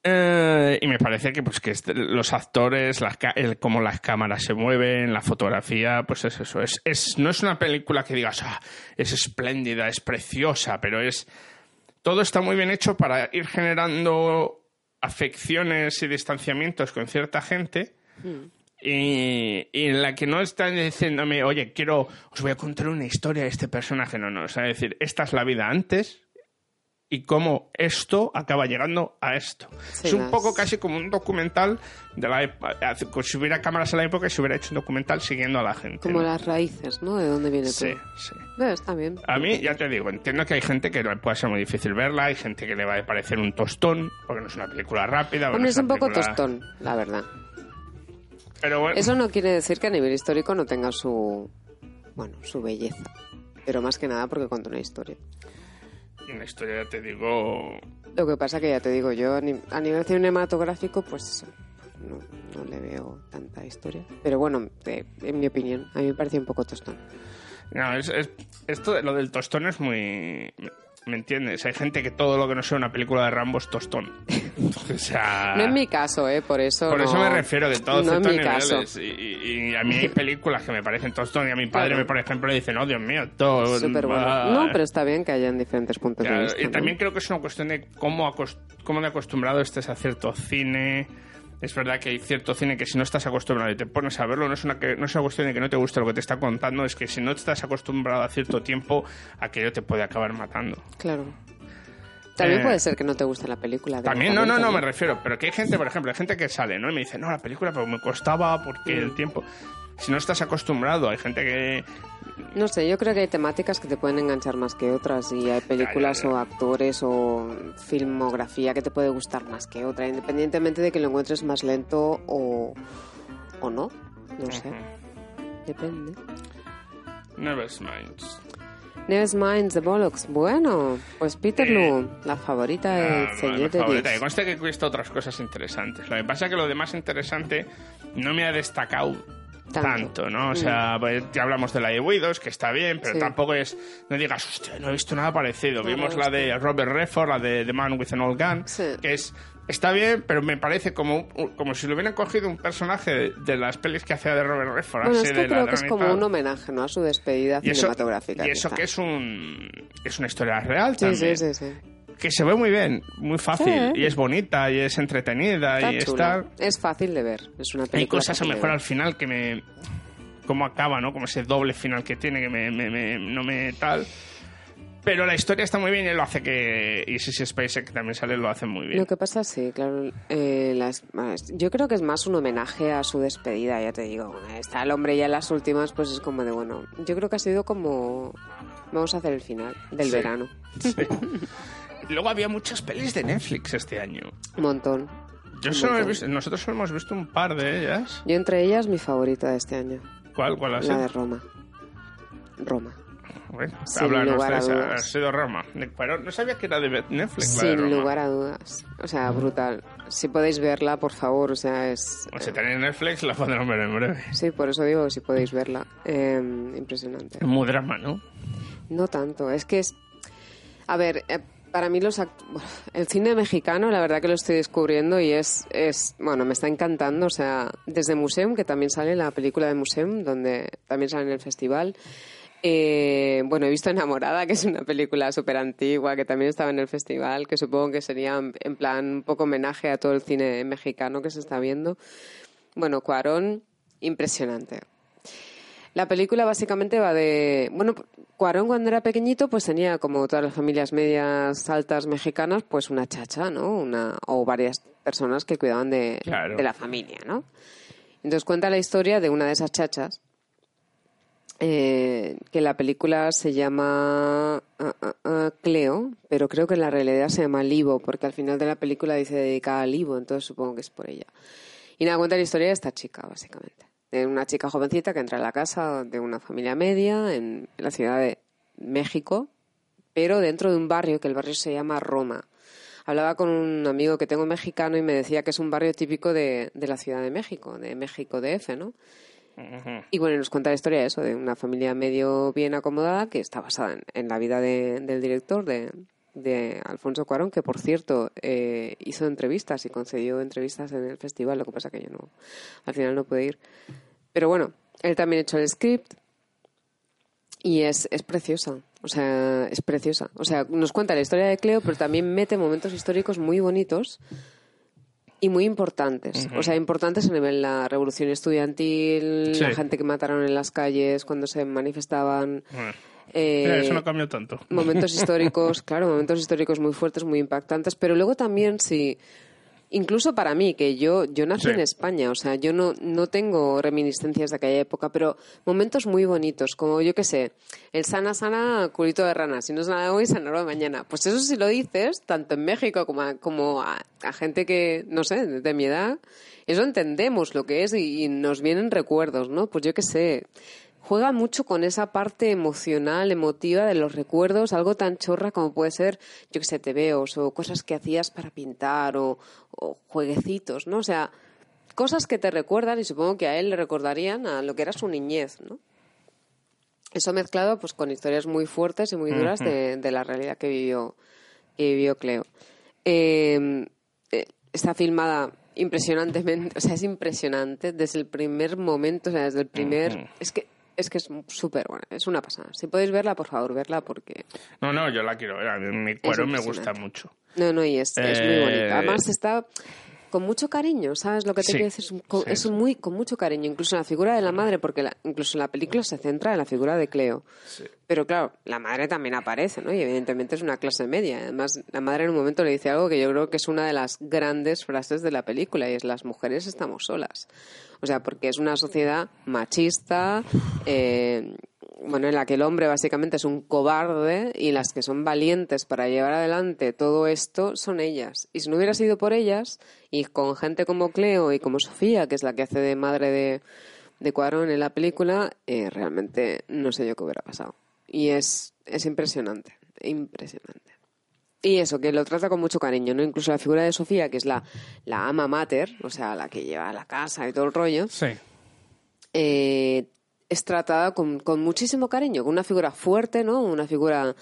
Eh, y me parece que pues que este- los actores, las el, cómo las cámaras se mueven, la fotografía, pues es eso. Es, es, no es una película que digas, "Ah, es espléndida, es preciosa, pero es. Todo está muy bien hecho para ir generando afecciones y distanciamientos con cierta gente. Y, y en la que no están diciéndome, oye, quiero, os voy a contar una historia de este personaje. No, no, o sea, es decir, esta es la vida antes y cómo esto acaba llegando a esto. Sí, es un poco casi como un documental de la época. como Si hubiera cámaras en la época y se hubiera hecho un documental siguiendo a la gente. Como ¿no? las raíces, ¿no? De dónde viene Sí, todo. sí. Bueno, está bien. A mí, ya te digo, entiendo que hay gente que le puede ser muy difícil verla, hay gente que le va a parecer un tostón, porque no es una película rápida. porque Hombre, no es un poco película- tostón, la verdad. Pero bueno, Eso no quiere decir que a nivel histórico no tenga su. Bueno, su belleza. Pero más que nada porque cuenta una historia. En la historia ya te digo. Lo que pasa que ya te digo, yo a ni- a nivel cinematográfico, pues no, no le veo tanta historia. Pero bueno, eh, en mi opinión, a mí me parece un poco tostón. No, es, es- esto lo del tostón es muy. ¿Me entiendes? Hay gente que todo lo que no sea una película de Rambo es tostón. o sea. [laughs] No en mi caso, ¿eh? Por eso. Por eso me refiero de todos No caso. niveles. Y, y- y a mí hay películas que me parecen tostón y a mi padre, me, por ejemplo, le dice, no, Dios mío, todo. Súper bueno. ah". No, pero está bien que hayan diferentes puntos Claro, de vista. y ¿no? también creo que es una cuestión de cómo, acos- cómo de acostumbrado estés a cierto cine. Es verdad que hay cierto cine que si no estás acostumbrado y te pones a verlo, no es una, que, no es una cuestión de que no te guste lo que te está contando, es que si no estás acostumbrado a cierto tiempo, aquello te puede acabar matando. Claro. También Eh, puede ser que no te guste la película. También, no, no, no, me refiero, pero que hay gente, por ejemplo, hay gente que sale, ¿no? Y me dice, no, la película, pero me costaba porque Mm. el tiempo... Si no estás acostumbrado, hay gente que... No sé, yo creo que hay temáticas que te pueden enganchar más que otras y hay películas o actores o filmografía que te puede gustar más que otra, independientemente de que lo encuentres más lento o, o no. No sé, depende. Never Minds. Never Minds, The Bollocks. Bueno, pues Peterloo, la favorita del Ah, señor de favorita. Diez. Que conste que he visto otras cosas interesantes. Lo que pasa es que lo demás interesante no me ha destacado Tanto. tanto, ¿no? O sea, pues, ya hablamos de la de Widows, que está bien, pero Sí. tampoco es... No digas, hostia, no he visto nada parecido. No, Vimos la de Robert Redford, la de The Man with an Old Gun, Sí. que es... Está bien, pero me parece como, como si lo hubieran cogido un personaje de, las pelis que hacía de Robert Redford. Bueno, así es de creo que es como un homenaje, ¿no? A su despedida Y eso, cinematográfica. y eso que es un es una historia real Sí, también sí, sí, sí. Que se ve muy bien, muy fácil, Sí. y es bonita, y es entretenida, Está y está... Es fácil de ver. Es una película Hay cosas a mejor al final que me... Cómo acaba, ¿no? Como ese doble final que tiene, que me, me- me- no me tal... Pero la historia está muy bien y lo hace que... Y Sissy Spacek que también sale, lo hace muy bien. Lo que pasa, sí, claro. eh, las- yo creo que es más un homenaje a su despedida, ya te digo. Está el hombre ya en las últimas, pues es como de, bueno, yo creo que ha sido como... Vamos a hacer el final del Sí. verano. [laughs] Sí. Luego había muchas pelis de Netflix este año. Un montón. Yo Un solo he visto, nosotros solo hemos visto un par de ellas. Yo entre ellas, mi favorita de este año. ¿Cuál? ¿Cuál ha La sido? de Roma. Roma. Bueno, Sin lugar de a dudas. Ha sido Roma. Pero no sabía que era de Netflix. la de Sin Roma. lugar a dudas. O sea, brutal. si podéis verla, por favor, o sea, es... O si tenéis Netflix, la podrán ver en breve. Sí, por eso digo, si podéis verla. Eh, impresionante. Es muy drama, ¿no? No tanto, es que es... A ver, eh, para mí los act- [laughs] el cine mexicano, la verdad que lo estoy descubriendo y es, es, bueno, me está encantando. O sea, desde Museum, que también sale la película de Museum, donde también sale en el festival. Eh, bueno, he visto Enamorada, que es una película súper antigua, que también estaba en el festival, que supongo que sería en plan un poco homenaje a todo el cine mexicano que se está viendo. Bueno, Cuarón, impresionante. La película básicamente va de... Bueno, Cuarón cuando era pequeñito pues tenía, como todas las familias medias altas mexicanas, pues una chacha, ¿no? Una, o varias personas que cuidaban de, Claro. de la familia, ¿no? Entonces cuenta la historia de una de esas chachas, eh, que la película se llama ah, ah, ah, Cleo, pero creo que en la realidad se llama Livo, porque al final de la película dice dedicada a Livo, entonces supongo que es por ella. Y nada, cuenta la historia de esta chica, básicamente. De una chica jovencita que entra a la casa de una familia media en, la ciudad de México, pero dentro de un barrio que el barrio se llama Roma. Hablaba con un amigo que tengo mexicano y me decía que es un barrio típico de, de la Ciudad de México, de México DF, ¿no? Y bueno, nos cuenta la historia de eso, de una familia medio bien acomodada que está basada en, en la vida de- del director, de, de Alfonso Cuarón, que por cierto eh, hizo entrevistas y concedió entrevistas en el festival, lo que pasa que yo no, al final no pude ir. Pero bueno, él también ha hecho el script y es, es preciosa, o sea, es preciosa. O sea, nos cuenta la historia de Cleo, pero también mete momentos históricos muy bonitos y muy importantes. O sea, importantes a nivel la revolución estudiantil, Sí. la gente que mataron en las calles cuando se manifestaban. Eh, mira, eso no cambió tanto. momentos [laughs] históricos, claro, momentos históricos muy fuertes, muy impactantes, pero luego también sí, incluso para mí, que yo, yo nací Sí. en España, o sea, yo no, no tengo reminiscencias de aquella época, pero momentos muy bonitos, como yo qué sé, el sana sana culito de rana, si no es nada de hoy, sanarlo de mañana. Pues eso si lo dices, tanto en México como a, como a, a gente que, no sé, de mi edad, eso entendemos lo que es y, y nos vienen recuerdos, ¿no? Pues yo qué sé, juega mucho con esa parte emocional, emotiva de los recuerdos, algo tan chorra como puede ser, yo que sé, tebeos o cosas que hacías para pintar o, o jueguecitos, ¿no? O sea, cosas que te recuerdan y supongo que a él le recordarían a lo que era su niñez, ¿no? Eso mezclado pues con historias muy fuertes y muy duras de, de la realidad que vivió, que vivió Cleo. Eh, eh, está filmada impresionantemente, [laughs] o sea, es impresionante desde el primer momento, o sea, desde el primer... Es que es que es súper buena, es una pasada. Si podéis verla, por favor, verla porque... No, no, yo la quiero ver. A mí mi cuero me gusta mucho. No, no, y es, es muy Eh, bonita. Además está con mucho cariño, ¿sabes lo que te Sí, quiero decir? Es, un- con, sí, es sí. muy, con mucho cariño, incluso en la figura de la madre, porque la- incluso en la película se centra en la figura de Cleo. Sí. Pero claro, la madre también aparece, ¿no? Y evidentemente es una clase media. Además, la madre en un momento le dice algo que yo creo que es una de las grandes frases de la película, y es las mujeres estamos solas. O sea, porque es una sociedad machista, eh, bueno, en la que el hombre básicamente es un cobarde y las que son valientes para llevar adelante todo esto son ellas. Y si no hubiera sido por ellas, y con gente como Cleo y como Sofía, que es la que hace de madre de, de Cuarón en la película, eh, realmente no sé yo qué hubiera pasado. Y es, es impresionante, impresionante. Y eso, que lo trata con mucho cariño, ¿no? Incluso la figura de Sofía, que es la, la ama mater, o sea, la que lleva a la casa y todo el rollo, Sí. eh, es tratada con, con muchísimo cariño, con una figura fuerte, ¿no? Una figura...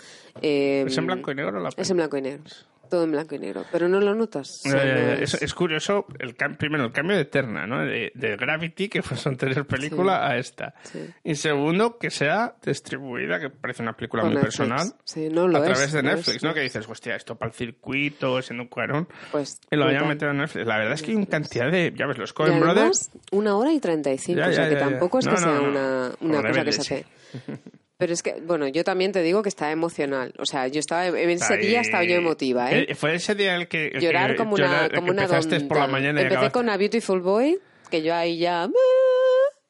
eh, ¿Es en blanco y negro la Es en blanco y negro. Todo en blanco y negro. Pero no lo notas. Eh, no es, es- es curioso, el primero, el cambio de Eterna, ¿no? De, de Gravity, que fue su anterior película, a esta. Sí. Y segundo, que sea distribuida, que parece una película muy Netflix. personal, Sí, no lo a es, través de Netflix, es. ¿no? Que dices, hostia, esto para el circuito, siendo un cuarón. Pues, Y lo hayan brutal. metido en Netflix. La verdad es que hay una cantidad de, ya ves, los Coen Brothers. una hora y treinta y cinco, o sea ya, que ya, ya. tampoco es que no, sea no. una, una cosa que se hace. Pero es que, bueno, yo también te digo que está emocional. O sea, yo estaba, en ese Ahí- día estaba yo emotiva, ¿eh? Eh, Fue ese día el que. el Llorar que como una, el como una empezaste por la mañana Empecé con A Beautiful Boy, que yo ahí ya...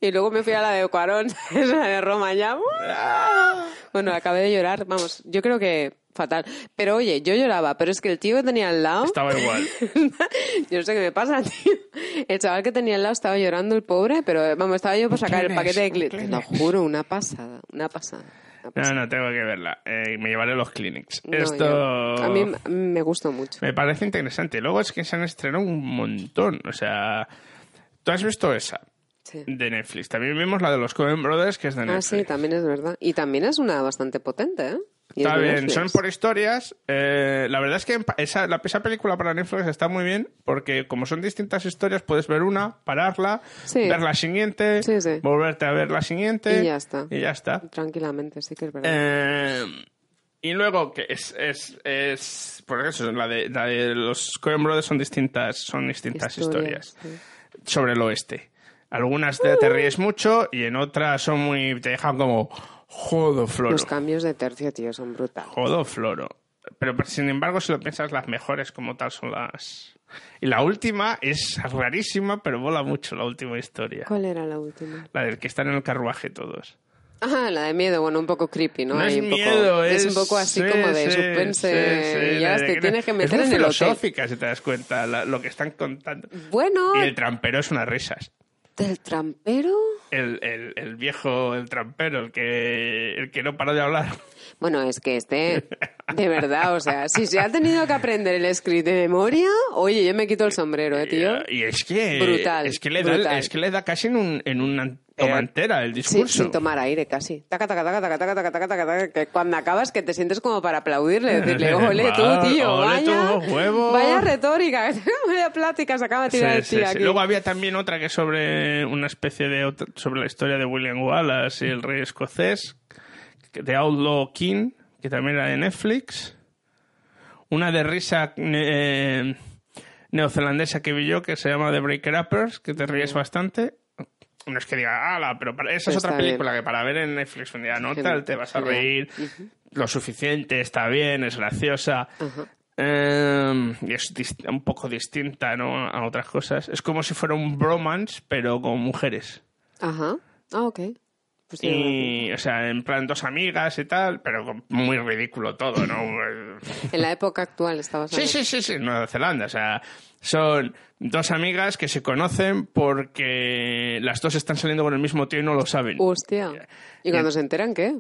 Y luego me fui a la de Cuarón, [laughs] esa de Roma ya... Bueno, acabé de llorar, vamos, yo creo que fatal. Pero oye, yo lloraba, pero es que el tío que tenía al lado... Estaba igual. [laughs] Yo no sé qué me pasa, tío. El chaval que tenía al lado estaba llorando, el pobre, pero vamos, estaba yo por sacar el Kleenex, paquete de clientes. Te lo Kleenex. juro, una pasada, una pasada. una No, no, tengo que verla. Eh, me llevaré los clinics. No, Esto yo- a mí me gustó mucho. me parece interesante. Luego es que se han estrenado un montón. O sea, ¿tú has visto esa Sí. de Netflix? También vimos la de los Coen Brothers, que es de Ah, Netflix. sí, también es verdad. Y también es una bastante potente, ¿eh? Está bien, Netflix. son por historias. Eh, la verdad es que esa, la, esa película para Netflix está muy bien porque como son distintas historias puedes ver una, pararla, Sí. ver la siguiente, Sí, sí. volverte a ver la siguiente Y ya está. Y ya está. Tranquilamente, sí que es verdad. Eh, y luego que es, es, es por eso la de, la de los Coen Brothers son distintas son distintas historias, sobre el oeste. Algunas te, te ríes mucho y en otras son muy te dejan como jodo floro. Los cambios de tercio, tío, son brutales. Jodo floro. Pero, pero, sin embargo, si lo piensas, las mejores como tal son las... Y la última es rarísima, pero mola mucho la última historia. ¿Cuál era la última? La del que están en el carruaje todos. Ah, la de miedo, bueno, un poco creepy, ¿no? Es un poco- miedo, es... un poco así sí, como de sí, suspense. sí, ya te de- tienes que es meter muy en el hotel. filosófica, si te das cuenta, la- lo que están contando. Bueno, Y el trampero es unas risas. Del trampero. El, el, el viejo, el trampero, el que, el que no para de hablar. Bueno, es que este, [laughs] de verdad, o sea, si se ha tenido que aprender el script de memoria, oye, yo me quito el sombrero, ¿eh, tío. Y es que. Brutal. Es que le. Da, es que le da casi en, un, en una eh, tomantera el discurso. Sí, sin tomar aire casi. Taca, taca, taca, taca, taca, taca, taca, taca, que cuando acabas que te sientes como para aplaudirle, decirle, [laughs] ole tú, tío, ole vaya, tú, huevo. vaya retórica, [laughs] vaya plática, se acaba de tirar el tío sí, aquí. Sí. Luego había también otra que sobre una especie de, sobre la historia de William Wallace y el rey escocés, de Outlaw King, que también era de Netflix. Una de risa eh, neozelandesa que vi yo que se llama The Breaker Uppers, que te ríes bastante. No es que diga, ala, pero para- esa es otra película que para ver en Netflix un día no tal, te vas a reír lo suficiente, está bien, es graciosa. Eh, y es un poco distinta ¿no? a otras cosas. Es como si fuera un bromance, pero con mujeres. Ajá. Ah, ok. Pues Y, o sea, en plan dos amigas y tal, pero muy ridículo todo, ¿no? [laughs] En la época actual estabas Sí, sí, sí, sí, Nueva Zelanda. O sea, son dos amigas que se conocen porque las dos están saliendo con el mismo tío y no lo saben. Hostia. ¿Y cuando se enteran qué?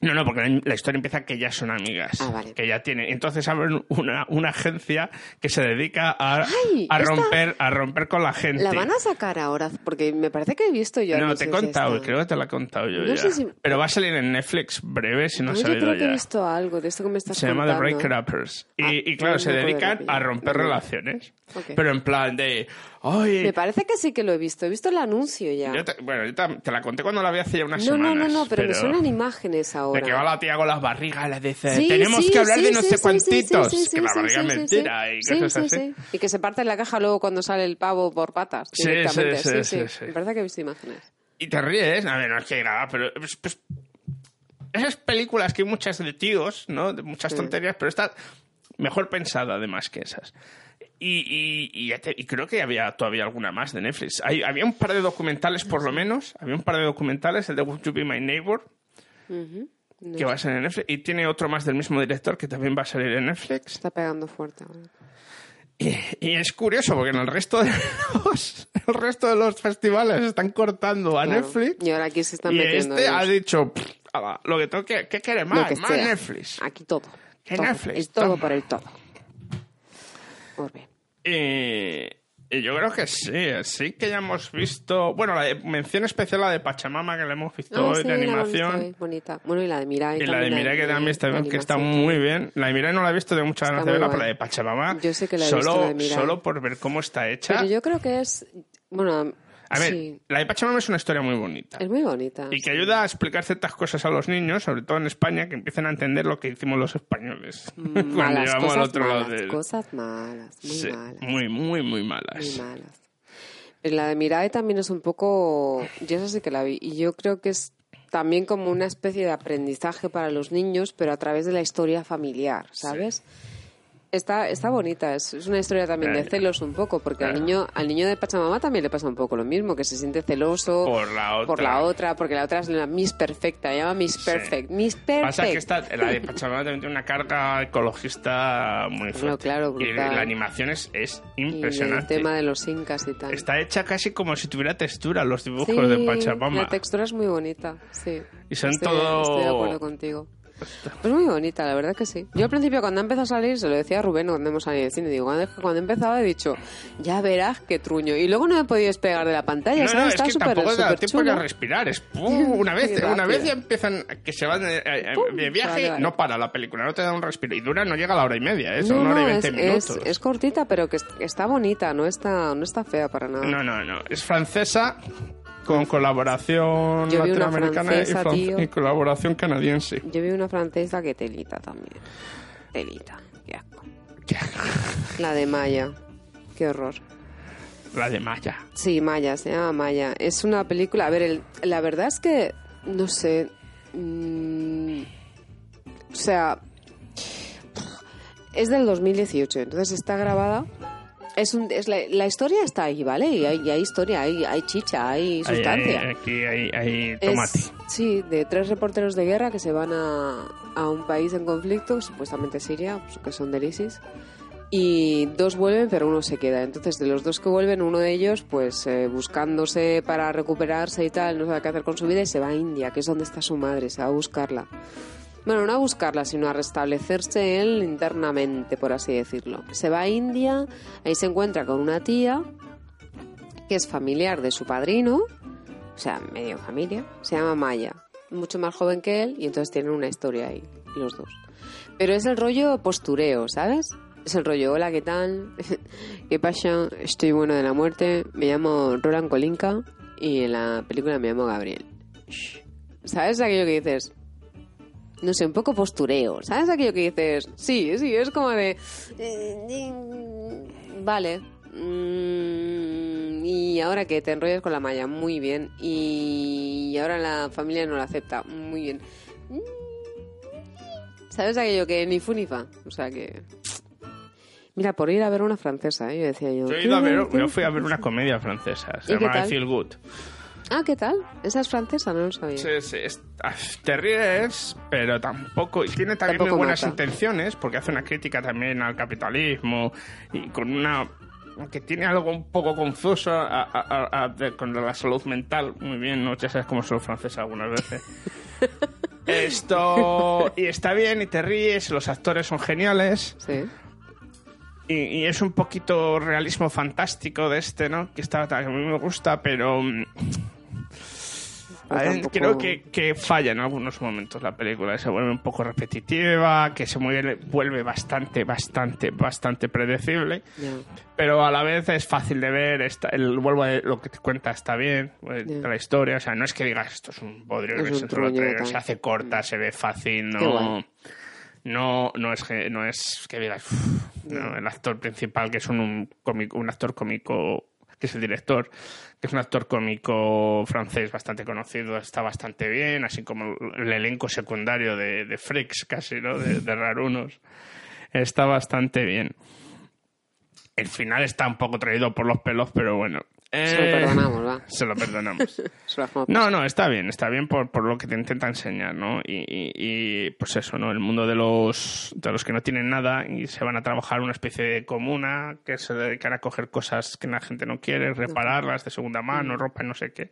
No, no, porque la- historia empieza que ya son amigas. Ah, vale. Que ya tienen. Entonces abren una, una agencia que se dedica a, Ay, a romper, a romper con la gente. La van a sacar ahora, porque me parece que he visto yo. No, te he contado, esta. creo que te la he contado yo No ya. sé si- Pero va a salir en Netflix breve si no se ha yo salido creo que he visto algo de esto que me estás Se llama The. Breaker Uppers. Y, Ah, y claro, no se dedican de a romper No. relaciones. Pero en plan de. Me parece que sí que lo he visto. He visto el anuncio ya. Yo te- bueno, yo te, te la conté cuando la vi hace ya unas No, no, semanas. no, no, pero, me suenan imágenes ahora. De que va la tía con las barrigas y le dice, Sí, tenemos sí, que hablar sí, de no sé cuantitos. que la barriga es mentira y cosas así. sí. Y que se parte la caja luego cuando sale el pavo por patas Sí, directamente. sí, sí, sí. Me parece que he visto imágenes. Y te ríes, a ver, no es que ah, pero pues, pues, esas películas que hay muchas de tíos, ¿no? De muchas tonterías, pero está mejor pensada además que esas. Y, y, y ya te- y creo que había todavía alguna más de Netflix. Hay- había un par de documentales, por lo menos. Había un par de documentales, el de Would You Be My Neighbor, que va a salir en Netflix. Y tiene otro más del mismo director que también va a salir en Netflix. Está pegando fuerte. Y, y es curioso porque en el resto de los, [laughs] el resto de los festivales están cortando a Claro. Netflix. Y ahora aquí se están Y metiendo. este ellos. ha dicho, "Pff, ala, lo que tengo que, ¿qué quiere más? que Más sea. Netflix. Aquí todo. ¿Qué Todo. Netflix? El todo Toma. por el todo. Y, y yo creo que sí, sí que ya hemos visto, bueno, la de- mención especial la de Pachamama que la hemos visto Ah, hoy sí, de la animación. visto hoy, bonita. Bueno, y la de Mirai. Y la de Mirai que también está, que está muy bien. La de Mirai no la he visto, tengo muchas ganas de verla, pero la de Pachamama, Yo sí que la he solo, visto, la de Mirai. solo por ver cómo está hecha. Pero yo creo que es. Bueno, A ver, sí, la de Pachamama es una historia muy bonita. es muy bonita. Y que ayuda a explicar ciertas cosas a los niños, sobre todo en España, que empiecen a entender lo que hicimos los españoles. [laughs] Cuando Malas, llegamos al otro malas, lado del... cosas malas, muy Sí, malas. muy, muy, muy malas. Muy malas. Pero la de Mirai también es un poco. Yo esa sí que la vi. Y yo creo que es también como una especie de aprendizaje para los niños, pero a través de la historia familiar, ¿sabes? Está, está bonita, es, es una historia también de celos un poco, porque al niño, al niño de Pachamama también le pasa un poco lo mismo, que se siente celoso Por la otra. por la otra, porque la otra es la Miss Perfecta, la llama Miss Perfect, Miss Perfect. Pasa que esta, la de Pachamama también tiene una carga ecologista muy fuerte. claro, y la animación es, es y el impresionante. tema de los incas y tal. Está hecha casi como si tuviera textura los dibujos Sí, de Pachamama. La textura es muy bonita, sí. Y son estoy, todo- Estoy de acuerdo contigo. [laughs] Pues muy bonita, la verdad que sí. Yo al principio cuando empezó a salir, se lo decía a Rubén cuando hemos salido del cine, digo, cuando, cuando empezaba he dicho, ya verás qué truño. Y luego no me he podido despegar de la pantalla, No, no, ¿sabes? es Está que súper tampoco da tiempo de respirar. Es ¡pum! [laughs] una vez, una vez ya empiezan que se van de, eh, Pum, de viaje, vale, vale. no para la película, no te da un respiro. Y dura, no llega a la hora y media, ¿eh? No, son una hora y no, veinte es, minutos. es, es cortita, pero que es- está bonita, no está, no está fea para nada. No, no, no. Es francesa con colaboración Yo vi una latinoamericana y, francesa, fran- tío. y colaboración canadiense. Yo vi una francesa que telita también. Telita, qué asco. ¿Qué? [laughs] La de Maya, qué horror. La de Maya. Sí, Maya, se llama Maya. Es una película. A ver, el- la verdad es que. No sé. mm, o sea. Es del 2018, entonces está grabada. Es un, es la, la historia está ahí, ¿vale? Y hay, y hay historia, hay, hay chicha, hay sustancia. aquí hay, Es- tomate. sí, de tres reporteros de guerra que se van a, a un país en conflicto, supuestamente Siria, pues, que son del ISIS, y dos vuelven, pero uno se queda. Entonces, de los dos que vuelven, uno de ellos, pues eh, buscándose para recuperarse y tal, no sabe qué hacer con su vida y se va a India, que es donde está su madre, se va a buscarla. Bueno, no a buscarla, sino a restablecerse él internamente, por así decirlo. Se va a India, ahí se encuentra con una tía que es familiar de su padrino, o sea, medio familia, se llama Maya, mucho más joven que él, y entonces tienen una historia ahí, los dos. Pero es el rollo postureo, ¿sabes? Es el rollo, hola, ¿qué tal? [laughs] ¿Qué pasa? Estoy bueno de la muerte, me llamo Roland Kolinka y en la película me llamo Gabriel. ¿Sabes aquello que dices? No sé, un poco postureo. ¿Sabes aquello que dices? Sí, sí, es como de... Vale. Mm, y ahora que te enrollas con la malla, muy bien. Y ahora la familia no la acepta, muy bien. Mm. ¿Sabes aquello que ni fu ni fa? O sea que... Mira, por ir a ver una francesa, ¿eh? yo decía yo. Yo, he ¿qué ido a ver, yo fui a ver una comedia francesa. [laughs] Se ¿Y qué llama? Feel Good. Ah, ¿qué tal? Esa es francesa, no lo sabía. Sí, sí, es- ah, te ríes, pero tampoco. Y tiene también Tampoco muy buenas mata. intenciones, porque hace una crítica también al capitalismo y con una. que tiene algo un poco confuso a- a- a- a- de- con la salud mental. Muy bien, ¿no? Ya sabes cómo son los franceses algunas veces. [laughs] Esto. Y está bien, y te ríes, los actores son geniales. Sí. Y, y es un poquito realismo fantástico de este, ¿no? Que está, que a mí me gusta, pero. Mm, a ver, tampoco- Creo que, que falla en algunos momentos la película, se vuelve un poco repetitiva, que se mueve- vuelve bastante, bastante, bastante predecible, pero a la vez es fácil de ver, está, el, vuelvo a lo que te cuenta está bien, de la historia, o sea, no es que digas esto es un bodrio Es que un tal. se hace corta, se ve fácil, no... No, no es que no es que digas el actor principal que es un, un cómico, un actor cómico que es el director, es un actor cómico francés bastante conocido, está bastante bien, así como el elenco secundario de, de Freaks casi, ¿no? De, de Rarunos. Está bastante bien. El final está un poco traído por los pelos, pero bueno. Se lo Eh, perdonamos, va. Se lo perdonamos. [laughs] Se lo dejamos No, no, está bien, está bien por, por lo que te intenta enseñar, ¿no? Y, y- y, pues eso, ¿no? El mundo de los, de los que no tienen nada y se van a trabajar una especie de comuna que se dedican a coger cosas que la gente no quiere, repararlas de segunda mano, ropa y no sé qué.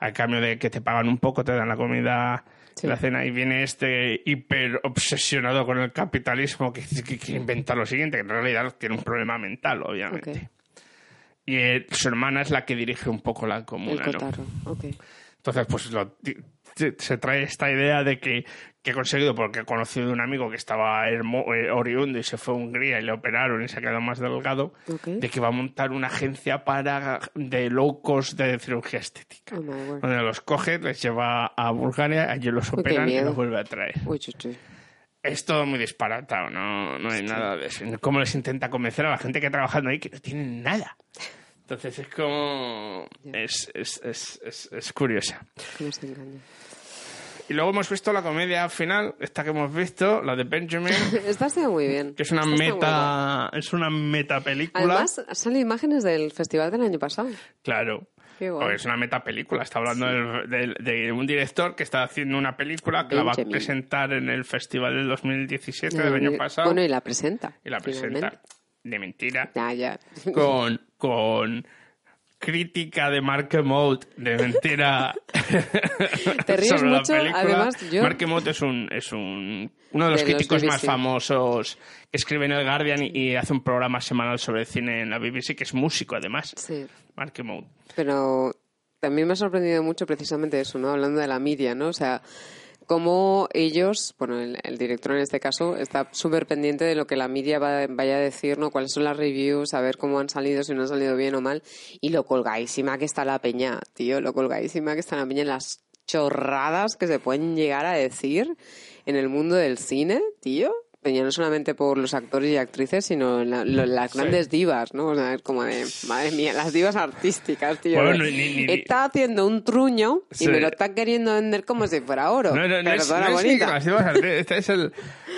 A cambio de que te pagan un poco, te dan la comida, Sí. la cena y viene este hiper obsesionado con el capitalismo que, que, que inventa lo siguiente, que en realidad tiene un problema mental, obviamente. Y eh, su hermana es la que dirige un poco la El comuna, ¿no? cotarro, ok. Entonces, pues lo- se trae esta idea de que, que he conseguido, porque he conocido un amigo que estaba hermo- eh, oriundo y se fue a Hungría y le operaron y se ha quedado más delgado, Ok. de que va a montar una agencia para de low cost de cirugía estética. Oh, word. Donde los coge, les lleva a Bulgaria, allí los Uy, operan y los vuelve a traer. Uy, chuchu. Es todo muy disparatado, no, no hay nada de eso. ¿Cómo les intenta convencer a la gente que está trabajando ahí que no tienen nada? Entonces es como... Es, es, es, es, es curiosa. ¿Cómo se engaña? Y luego hemos visto la comedia final, esta que hemos visto, la de Benjamin, [laughs] Esta ha sido muy bien. que es una Esta meta, es una meta película. Además, salen imágenes del festival del año pasado. Claro. Qué guay. Porque es una metapelícula. Está hablando de, un director que está haciendo una película que la va a presentar en el festival del 2017 del año pasado. Bueno, y la presenta. y la presenta finalmente. de mentira. Ya. Con, con crítica de Mark Emmott de mentira. [laughs] Te ríes sobre la película. además, yo- Mark Emmott es un, es un uno de los De los críticos más famosos que escribe en el Guardian y, y hace un programa semanal sobre cine en la BBC que es músico además. Sí. Mark Emmott. Pero también me ha sorprendido mucho precisamente eso, ¿no? Hablando de la media, ¿no? O sea, cómo ellos, bueno, el, director en este caso, está súper pendiente de lo que la media va- vaya a decir, ¿no? Cuáles son las reviews, a ver cómo han salido, si no han salido bien o mal. Y lo colgadísima que está la peña, tío, lo colgadísima que está la peña en las chorradas que se pueden llegar a decir en el mundo del cine, tío. Peña no solamente por los actores y actrices, sino en la- lo- las Sí. grandes divas, ¿no? O sea, es como de, madre mía, las divas artísticas, tío. Bueno, ni- ni- ni- está haciendo un truño y me lo está queriendo vender como si fuera oro. No, no, no es, no es las divas Este es el,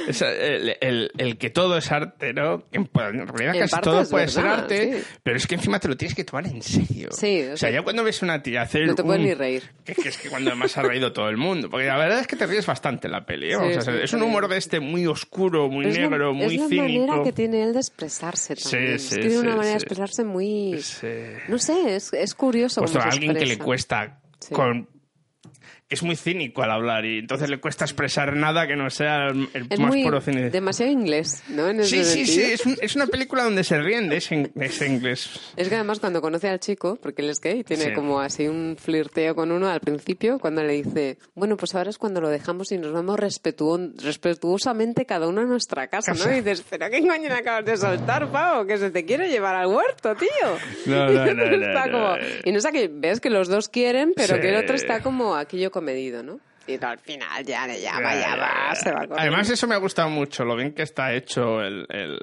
es el, el- el que todo es arte, ¿no? En, en realidad En casi todo puede ser arte, sí. pero es que encima te lo tienes que tomar en serio. Sí, o o sea, ya cuando ves una tía hacer no te puedes ni reír. Que, que es que cuando además ha reído todo el mundo. Porque la verdad es que te ríes bastante en la peli. ¿eh? Es un humor de este muy oscuro, muy es negro, la, muy es la cínico. manera que tiene él de expresarse Sí, también. sí, que tiene una sí, manera de sí. expresarse muy... Sí. No sé, es, es curioso Pues cómo a se alguien que le cuesta Sí. con es muy cínico al hablar y entonces le cuesta expresar nada que no sea el, el Es más muy puro cine. demasiado inglés, ¿no? En Sí, sí, sí, es, un- es una película donde se ríen de ese, de ese inglés. Es que además cuando conoce al chico, porque él es gay, tiene Sí. como así un flirteo con uno al principio, cuando le dice, bueno, pues ahora es cuando lo dejamos y nos vamos respetuo- respetuosamente cada uno a nuestra casa, ¿no? [laughs] Y dices, pero ¿qué coño le acabas de soltar, pavo? Que se te quiere llevar al huerto, tío. [laughs] No, no, no, no, [laughs] Está no. como- Y no sé que ves que los dos quieren, pero Sí. que el otro está como aquello comedido, ¿no? Y al final ya le llama, ya va, se va con Además, eso me ha gustado mucho, lo bien que está hecho el... el,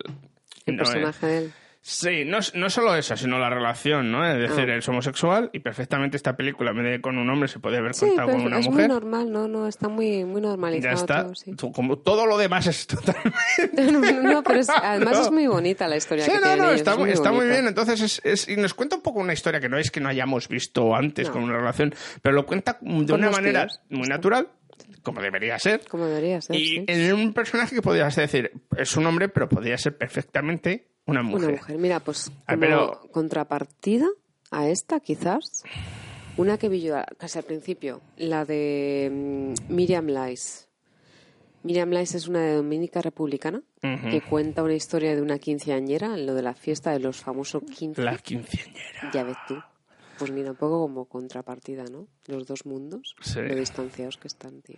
el no, eh, personaje de él. Sí, no, no solo eso, sino la relación, ¿no? Es decir, Ah. él es homosexual y perfectamente esta película, en vez de con un hombre, se podía haber Sí, contado con una es muy mujer. normal, no, no, está muy, muy normalizado Ya está. todo, sí. Como todo lo demás es totalmente... [laughs] No, pero es- además No. es muy bonita la historia Sí, que no, tienen no, ellos, está, es muy, está muy bonita. bien. Entonces, es, es- y nos cuenta un poco una historia que no es que no hayamos visto antes con una relación, pero lo cuenta de una manera tíos. muy natural, como debería ser. Como debería ser, Y sí. en un personaje que podrías decir, es un hombre, pero podría ser perfectamente una mujer. Una mujer. Mira, pues como pero- contrapartida a esta, quizás, una que vi yo casi al principio, la de mm, Miriam Lice. Miriam Lice es una dominica republicana que cuenta una historia de una quinceañera, en lo de la fiesta de los famosos quince. La quinceañera. Ya ves tú. Pues mira, un poco como contrapartida, ¿no? Los dos mundos, Sí. lo distanciados que están, tío.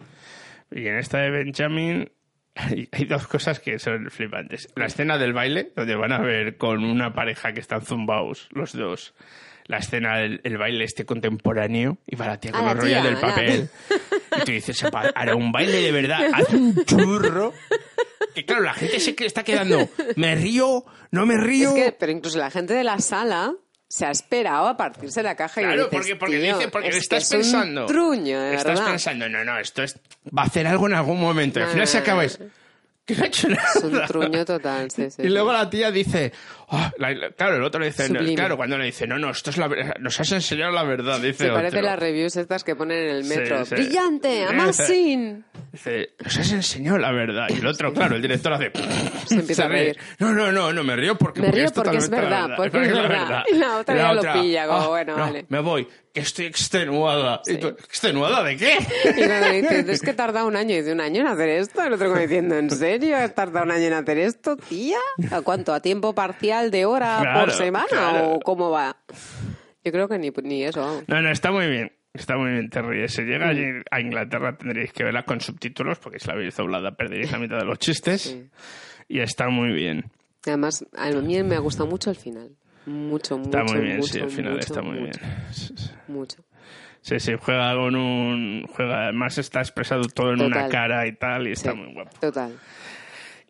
Y en esta de Benjamin hay, hay dos cosas que son flipantes. La escena del baile, donde van a ver con una pareja que están zumbaos, los dos. La escena del el baile este contemporáneo y va la tía con los rollos del papel. Y tú dices, "Epa, hará un baile de verdad, [laughs] haz un churro. Que claro, la gente se que está quedando, me río, no me río. Es que, pero incluso la gente de la sala se ha esperado a partirse la caja y Claro, dices, porque, porque "Tío, dice, porque es que estás es un pensando. truño, de estás verdad. pensando, no, no, esto es, va a hacer algo en algún momento. Y al final se acaba es, que no ha hecho nada. Es un truño total, sí, sí. Y luego la tía dice, "Ah", la- la- claro, el otro le dice, no, claro, cuando le dice, no, no, esto es la nos has enseñado la verdad, dice Se parece otro. las reviews estas que ponen en el metro. sí. ¡Brillante! ¡Amazing! Dice, nos has enseñado la verdad. Y el otro, claro, el director hace, Se empieza a ríe. reír. No, no, no, no, me río porque, Me río porque es verdad, porque porque es verdad. Y la otra ya lo pilla, como, bueno, no, vale. Me voy, estoy extenuada. Sí. Y tú, ¿Extenuada de qué? Y cuando dice, es que tarda un año. Y dice, ¿un año en hacer esto? El otro como diciendo, ¿en serio? ¿Has tardado un año en hacer esto, tía? ¿A cuánto? ¿A tiempo parcial de hora Claro, por semana? claro. ¿O cómo va? Yo creo que ni, ni eso. No, no, está muy bien. Está muy bien, te ríes. Si llega allí a Inglaterra tendréis que verla con subtítulos, porque si la veis doblada perderéis la mitad de los chistes. Sí. Y está muy bien. Además, a mí me ha gustado mucho el final. Mucho, mucho, Está muy bien, mucho, sí, al final mucho, está muy mucho, bien. [laughs] Mucho. Sí, sí, juega con un... Juega, además está expresado todo en una cara y tal, y está Sí, muy guapo. Total.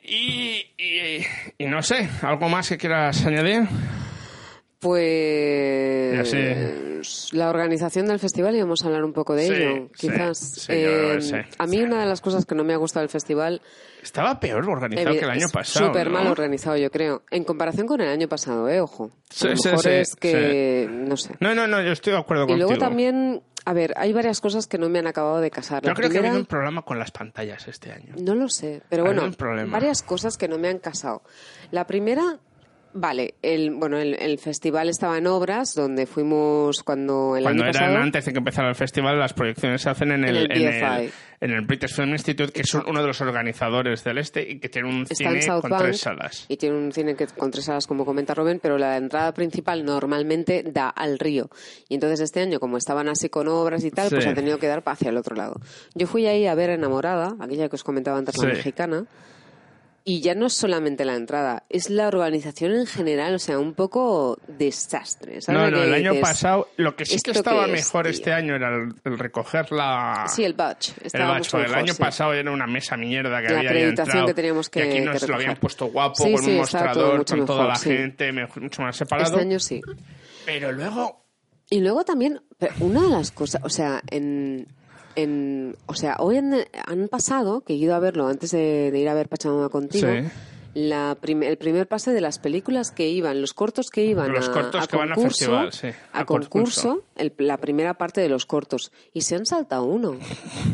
Y, y, y no sé, ¿algo más que quieras añadir? Pues... La organización del festival y vamos a hablar un poco de Sí, ello, quizás. sí, Eh. A mí una de las cosas que no me ha gustado del festival Estaba peor organizado que el año pasado. Súper ¿no? mal organizado, yo creo. En comparación con el año pasado, ¿eh? Ojo. A lo mejor es que... No sé. No, no, no, yo estoy de acuerdo Y contigo. luego también, a ver, hay varias cosas que no me han acabado de casar. Yo La creo que ha habido un problema con las pantallas este año. No lo sé, pero bueno, varias cosas que no me han casado. La primera, vale, el, bueno, el, el festival estaba en obras, donde fuimos cuando el Cuando año eran pasado... antes de que empezara el festival, las proyecciones se hacen en el, En el en el, BFI. en el British Film Institute, que es uno de los organizadores del este y que tiene un Está cine con Bank tres salas. y tiene un cine que, con tres salas, como comenta Rubén, pero la entrada principal normalmente da al río. Y entonces este año, como estaban así con obras y tal, Sí. pues ha tenido que dar hacia el otro lado. Yo fui ahí a ver Enamorada, aquella que os comentaba antes, la mexicana, y ya no es solamente la entrada, es la organización en general, o sea, un poco desastre. ¿sabes No, lo no, que el año dices? pasado, lo que sí que ¿esto estaba qué es, mejor tío? este año era el, el recoger la... Sí, el badge. el porque el año sí. pasado era una mesa mierda que La había entrado, que teníamos que- y aquí que nos lo recoger. habían puesto guapo, Sí, con sí, un mostrador, con toda mejor, la sí. gente, mejor- mucho más separado. Este año sí. Pero luego Y luego también, una de las cosas, o sea, en, en o sea, hoy han pasado, que he ido a verlo antes de, ir a ver Pachamama contigo. La prim- el primer pase de las películas que iban, los cortos que iban Los a, cortos a que van a concurso, festival, sí, a a concurso, concurso. el- la primera parte de los cortos, y se han saltado uno.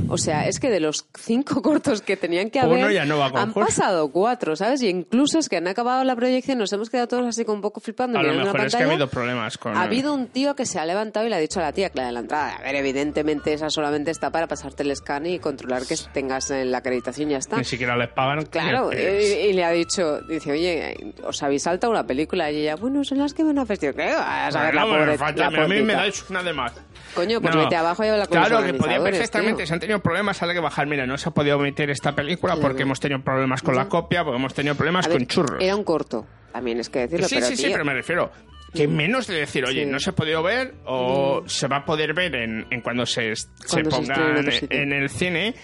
O sea, es que de los cinco cortos que tenían que haber, ya no han concurso. pasado cuatro, ¿sabes? Y incluso es que han acabado la proyección, nos hemos quedado todos así como un poco flipando. a lo mejor es que ha pantalla. habido problemas con... Ha habido un tío que se ha levantado y le ha dicho a la tía que la de la entrada, a ver, evidentemente esa solamente está para pasarte el scan y controlar que tengas la acreditación y ya está. Ni siquiera les pagan. Claro, y, y le ha dicho, dice, oye, os habéis saltado una película y ella, bueno, son las que van a festival. ¿Qué vas a ver la No, pobre, falta- la a mí me dais una de más. Coño, pues vete abajo y habla con Claro, los que podía perfectamente, tío. se han tenido problemas, sale que bajar. Mira, no se ha podido emitir esta película Claro. porque hemos tenido problemas con la copia, porque hemos tenido problemas ver, con churros. Era un corto, también es que decirlo, sí, pero sí, sí, tío, pero me refiero que menos de decir, oye, Sí. Mm. no se ha podido ver o se va a poder ver en, en cuando se, se Cuando se ponga estrene en en el cine,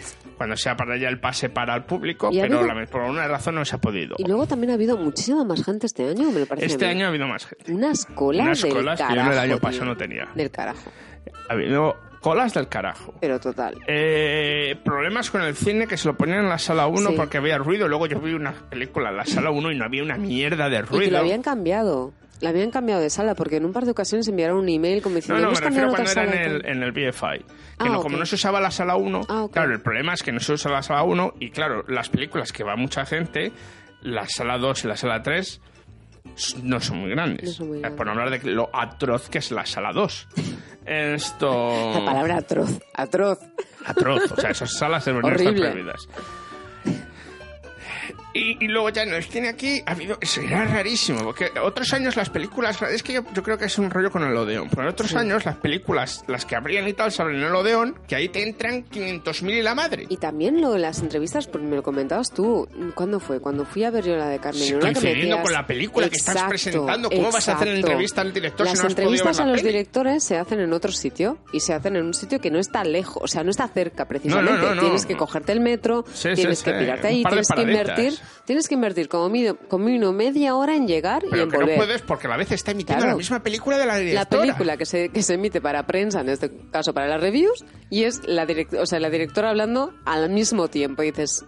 cuando sea para ya el pase para el público, pero habido- la- por alguna razón no se ha podido. Y luego también ha habido muchísima más gente este año, me lo parece. Este año ha habido más gente. Unas colas Unas del colas que yo carajo, el año pasado no tenía. Del carajo, Ha habido colas del carajo. pero total. Eh, problemas con el cine que se lo ponían en la sala 1 Sí. porque había ruido. Luego yo vi una película en la sala 1 y no había una mierda de Y que ruido. lo habían cambiado. La habían cambiado de sala porque en un par de ocasiones enviaron un email como No, diciendo no, me "¿Hemos refiero cambiado cuando era en el, tal?". en el BFI. Que Ah, no, como no se usaba la sala 1, Ah, claro, el problema es que no se usa la sala 1 y claro, las películas que va mucha gente, la sala 2 y la sala 3 s- no son muy grandes. No son muy Eh, grandes. Por no hablar de lo atroz que es la sala 2. Esto... La palabra atroz, atroz. Atroz, o sea, esas salas deberían estar prohibidas. Y, y luego ya no, es que aquí ha habido, será rarísimo, porque otros años las películas, es que yo, yo creo que es un rollo con el Odeón, pero en otros años las películas, las que abrían y tal, se abren en el Odeón, que ahí te entran 500.000 y la madre. Y también lo de las entrevistas, porque me lo comentabas tú. ¿Cuándo fue? Cuando fui a ver yo la de Carmen. Sí, coincidiendo con la película que estás presentando, ¿cómo vas a hacer la entrevista al director Las si no has podido ver entrevistas a los peli? directores se hacen en otro sitio y se hacen en un sitio que no está lejos, o sea, no está cerca precisamente. no, no. Tienes que cogerte el metro, Sí, sí, tienes que pirarte ahí, tienes que invertir, tienes que invertir como mínimo, como mínimo media hora en llegar y en que no volver. puedes porque a la vez está emitiendo Claro. la misma película de la la directora. película que se, que se emite para prensa, en este caso para las reviews, y es la, direct- o sea, la directora hablando al mismo tiempo. Y dices,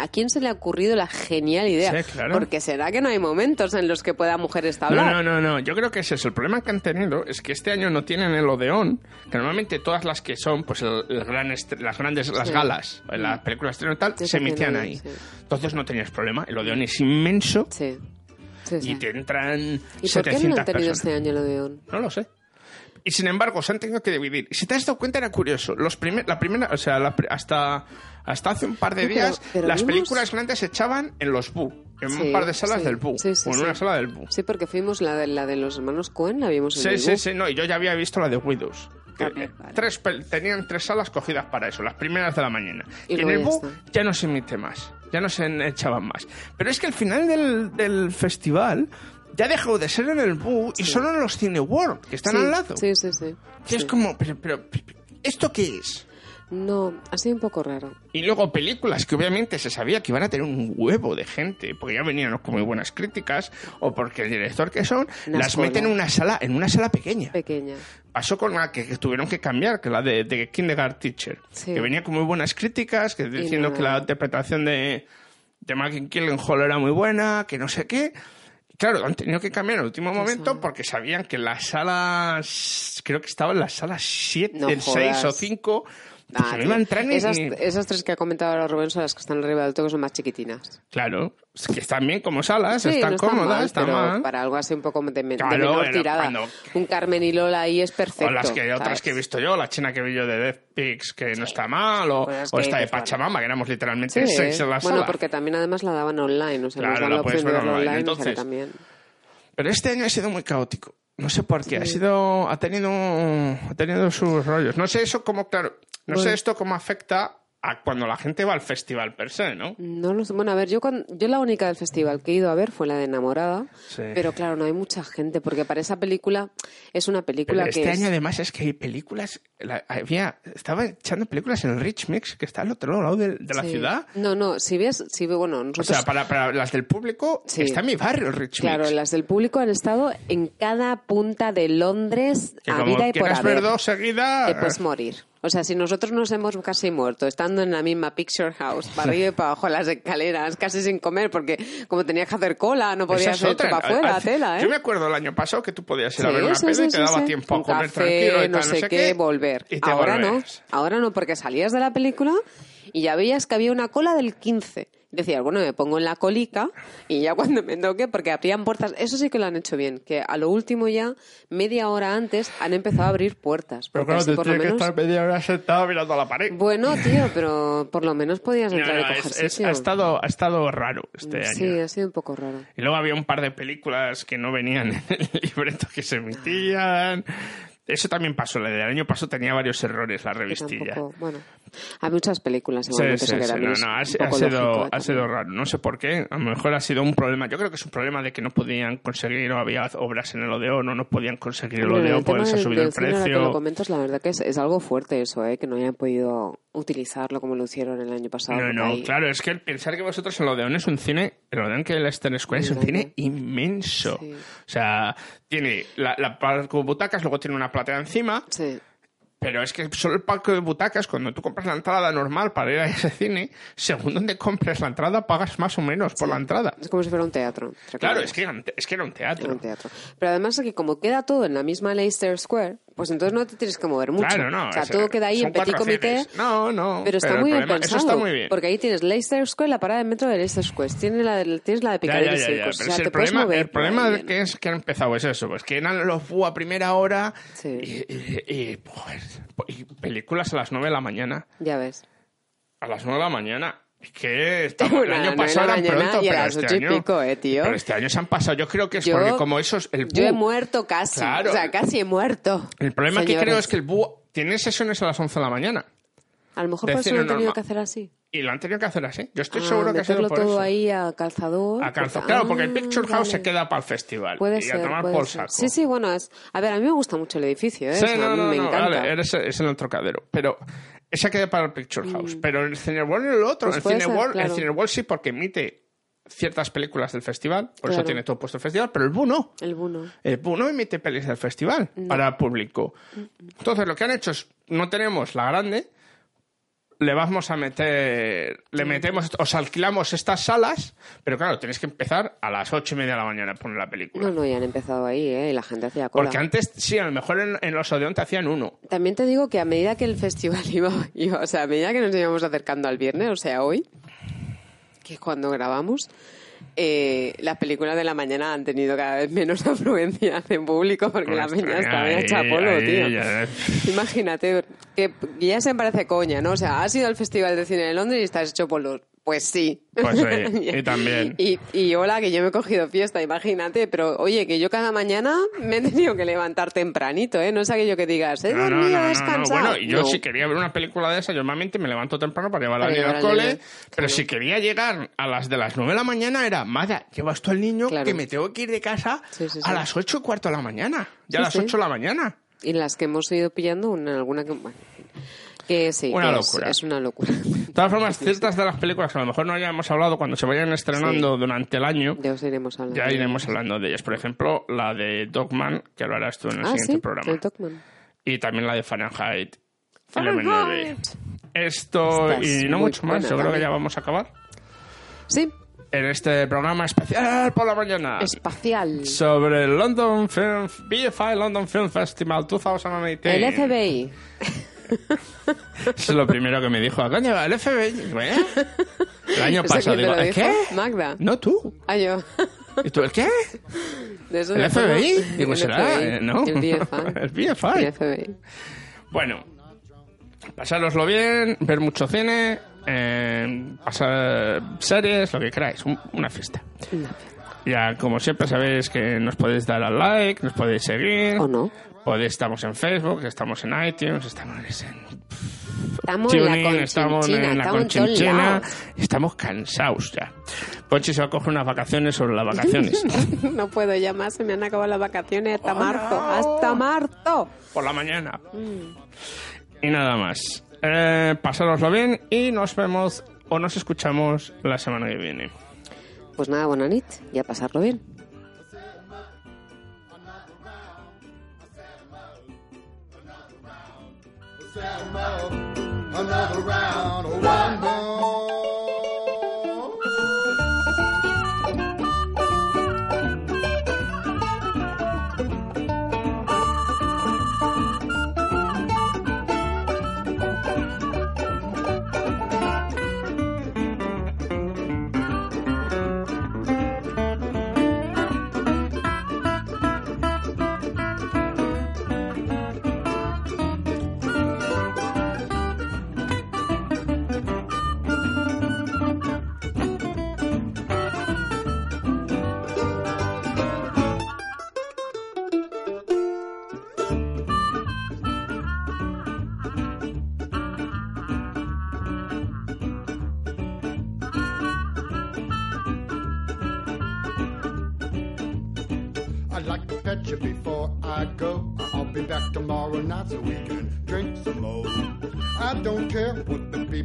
¿a quién se le ha ocurrido la genial idea? Sí, claro. Porque será que no hay momentos en los que pueda mujer No, establar. no, no, no. Yo creo que ese es el problema que han tenido. Es que este año no tienen el Odeón, que normalmente todas las que son, pues el, el gran est- las grandes, las Sí. galas, las películas estreno y tal, Sí, se emitían ahí. Entonces no tenías problema. El Odeón es inmenso Sí. Y te entran ¿Y por qué no 700 han tenido personas. este año el Odeón? No lo sé. Y sin embargo, se han tenido que dividir. Y si te has dado cuenta, era curioso. Los primer, la primera, o sea, la hasta, hasta hace un par de Sí, pero- días, pero las vimos- películas grandes se echaban en los BU, en Sí, un par de salas sí. del BU, o en una sala del BU. Sí, porque fuimos la de, la de los hermanos Cohen, la vimos en Sí, el sí, sí, no, y yo ya había visto la de Widows. Ah, eh, vale. tres tenían tres salas cogidas para eso, las primeras de la mañana. Y Y, en el BU ya no se emite más, ya no se echaban más. Pero es que al final del, del festival ya dejó de ser en el BU y solo en los Cine World, que están al lado. Sí, sí, sí. Que es como, pero, pero, ¿esto qué es? No, ha sido un poco raro. Y luego películas que obviamente se sabía que iban a tener un huevo de gente, porque ya venían con muy buenas críticas, o porque el director que son, Una las escuela. meten en una sala, en una sala pequeña. Pequeña. Pasó con una que, que tuvieron que cambiar, que la de, de Kindergarten Teacher, Sí. que venía con muy buenas críticas, que diciendo que la interpretación de, de Maggie Gyllenhaal era muy buena, que no sé qué. Claro, han tenido que cambiar en el último momento porque sabían que las salas, creo que estaba en las salas 7, No 6 jodas. o 5, pues Ah, no tío. esas, ni- esas tres que ha comentado ahora Rubén son las que están arriba del todo, que son más chiquitinas. Claro, es que están bien como salas, Sí, están no cómodas, mal, están pero mal. para algo así un poco de, de Claro, menor tirada. cuando- Un Carmen y Lola ahí es perfecto. O las que otras que he visto yo, la china que vi yo de Death Pigs, que no está mal, o, Pues es o esta de bueno. Pachamama, que éramos literalmente Sí, seis en la bueno, sala. porque también además la daban online, o sea, Claro, nos dan la opción de ver verlo online. online, o sea, Entonces, también. Pero este año ha sido muy caótico. No sé por qué. Ha sido, ha tenido, ha tenido sus rollos. No sé eso cómo, claro, no sé esto cómo afecta a cuando la gente va al festival per se, ¿no? No lo sé. Bueno, a ver, yo, cuan- yo la única del festival que he ido a ver fue la de Enamorada, Sí. pero claro, no hay mucha gente, porque para esa película es una película Pero que este es- año además es que hay películas, la- había, estaba echando películas en el Rich Mix, que está al otro lado de, de la Sí. ciudad. No, no, si ves, si ve, bueno, O sea, para, para las del público, Sí. está en mi barrio el Rich Claro, Mix. las del público han estado en cada punta de Londres Que a como vida y por haber. ver dos seguidas... Te puedes morir. O sea, si nosotros nos hemos casi muerto estando en la misma picture house, para arriba y para abajo las escaleras, casi sin comer, porque como tenías que hacer cola, no podías otra. para afuera, tela, ¿eh? Yo me acuerdo el año pasado que tú podías ir a ver una sí, peli sí, y te daba tiempo a Un comer café, tranquilo y no tal, sé qué, volver. Y te Ahora no, ahora no, porque salías de la película y ya veías que había una cola del 15. Decías, bueno, me pongo en la colica y ya cuando me toque, porque abrían puertas, eso sí que lo han hecho bien, que a lo último ya, media hora antes, han empezado a abrir puertas. Pero claro, te por lo tienes que menos... estar media hora sentado mirando a la pared. Bueno, tío, pero por lo menos podías No, entrar no, y coger es- es- sitio. ha, estado, ha estado raro este Sí, año. ha sido un poco raro. Y luego había un par de películas que no venían en el [laughs] libreto que se emitían. Eso también pasó. La del año pasado tenía varios errores la revistilla. tampoco- bueno, hay muchas películas Sí, igualmente, sí, sí, también no, no, ha, ha sido, lógico, ha sido raro. No sé por qué. A lo mejor ha sido un problema. Yo creo que es un problema de que no podían conseguir, o había obras en el Odeón, o no podían conseguir el Odeón tema se ha subido el precio. lo comentas, la verdad que es, es algo fuerte eso, ¿eh? que no hayan podido utilizarlo como lo hicieron el año pasado. No, no, ahí- claro, es que pensar que vosotros el Odeón es un cine, el Odeón que el Leicester Square es un cine inmenso. Sí. O sea, tiene la, la palco de butacas, luego tiene una platea encima, Sí. pero es que solo el palco de butacas, cuando tú compras la entrada normal para ir a ese cine, según donde compres la entrada, pagas más o menos por la entrada. Es como si fuera un teatro. Claro, es que, era un te- es que era teatro. un teatro. Pero además aquí, como queda todo en la misma Leicester Square, pues entonces no te tienes que mover mucho. Claro, no. O sea, es- todo queda ahí en petit comité. No, no. Pero está el muy bien problema- pensado. Eso está muy bien. Porque ahí tienes Leicester Square, la parada de metro de Leicester Square. Tienes la de, tienes la de Piccadilly Circus. pero o sea, si te el puedes problema, mover el problema bien. que es que han empezado es eso, pues que eran los BU a primera hora Sí. y, y- y, pues, y películas a las 9 de la mañana. Ya ves. A las 9 de la mañana. Es que [laughs] el año pasado eran pronto, pero este año, pico, eh, tío. Pero este año se han pasado. Yo creo que es Yo- porque como esos, el Yo he muerto casi. Claro. O sea, casi he muerto. el problema que Señores. creo es que el BU tiene sesiones a las 11 de la mañana. A lo mejor por eso lo han tenido que hacer así. Y lo han tenido que hacer así. Yo estoy Ah, seguro que ha sido por todo eso. ahí a calzador. A calzo- porque- Claro, porque el Ah, Picture House se queda para el festival. Puede y ser, a tomar puede por ser. saco. Sí, sí, bueno, es... A ver, a mí me gusta mucho el edificio, ¿eh? Sí, O sea, no, a mí no, me no, encanta. vale, eres, es en el trocadero. Pero esa queda para el Picture House. Pero el Cineworld el otro. Mm. Pues el, puede ser, Cineworld, el claro. Cineworld sí, porque emite ciertas películas del festival. Por eso tiene todo puesto el festival. Pero el BU no. El Buno. El BU no emite pelis del festival para público. Entonces, lo que han hecho es, no tenemos la grande, le vamos a meter, le metemos, os alquilamos estas salas, pero claro, tenéis que empezar a las ocho y media de la mañana a poner la película. No, no, ya han empezado ahí, ¿eh? Y la gente hacía cola. Porque antes, sí, a lo mejor en, en los Odeón te hacían uno. También te digo que a medida que el festival [laughs] iba, iba- o sea, a medida que nos íbamos acercando al viernes, o sea, hoy, que es cuando grabamos, eh, las películas de la mañana han tenido cada vez menos [laughs] afluencia de público porque la peña está ahí, hecha polvo, ahí, tío. ya- [laughs] Imagínate, que ya se me parece coña, ¿no? O sea, has ido al Festival de Cine de Londres y estás hecho polvo. Pues sí. Pues sí, [laughs] y también. Y, y hola, que yo me he cogido fiesta, imagínate. Pero oye, que yo cada mañana me he tenido que levantar tempranito, ¿eh? No es aquello que digas, he No, no, dormido, no, no, descansado. Bueno, y yo si quería ver una película de esa, yo normalmente me levanto temprano para llevar al niño al cole. niño, Pero claro. si quería llegar a las de las nueve de la mañana, era, madre, llevas tú al niño Claro. que me tengo que ir de casa Sí, sí, a las ocho y cuarto de la mañana. Ya a las sí. ocho de la mañana. Y las que hemos ido pillando, una, alguna que... Bueno, Que sí, Una que es- locura. Es, una locura. De todas formas, ciertas de las películas que a lo mejor no hayamos hablado cuando se vayan estrenando durante el año, Ya os iremos hablando. ya iremos hablando de ellas. Por ejemplo, la de Dogman, que lo harás tú en el Ah, siguiente sí, programa. el Dogman. Y también la de Fahrenheit. Fahrenheit. 11. Esto Esta es y no mucho más. buena Yo creo que ya vamos a acabar. Sí, En este programa especial por la mañana. espacial. sobre el London Film, BFI London Film Festival 2018. El FBI. [laughs] [laughs] Es lo primero que me dijo. Coño, el FBI. ¿Eh? El año [laughs] ¿Eso pasado digo, qué? Magda. No tú. Ah, yo. ¿Y tú el qué? [laughs] De eso ¿El. FBI? Digo, El será, FBI. eh, ¿no? El BFI. El BFI. El FBI. Bueno, pasároslo bien, ver mucho cine, eh, pasar series, lo que queráis, un- una fiesta. Ya, como siempre sabéis que nos podéis dar al like, nos podéis seguir. ¿O no? Estamos en Facebook, estamos en iTunes, estamos en Estamos en la estamos en la conchinchina. Estamos cansados ya. Ponchi se va a coger unas vacaciones sobre las vacaciones. [laughs] No puedo ya más, se me han acabado las vacaciones hasta Oh, marzo. no. ¡Hasta marzo! por la mañana. Y nada más. Eh, pasároslo bien y nos vemos o nos escuchamos la semana que viene. Pues nada, buena nit y a pasarlo bien. Another round, one more.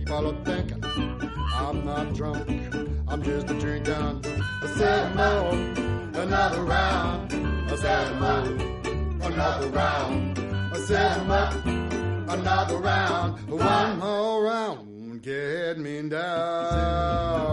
Are thinking. I'm not drunk, I'm just a drinking. I said more, another round. I said more, another round. I said more, another round. One more round, get me down.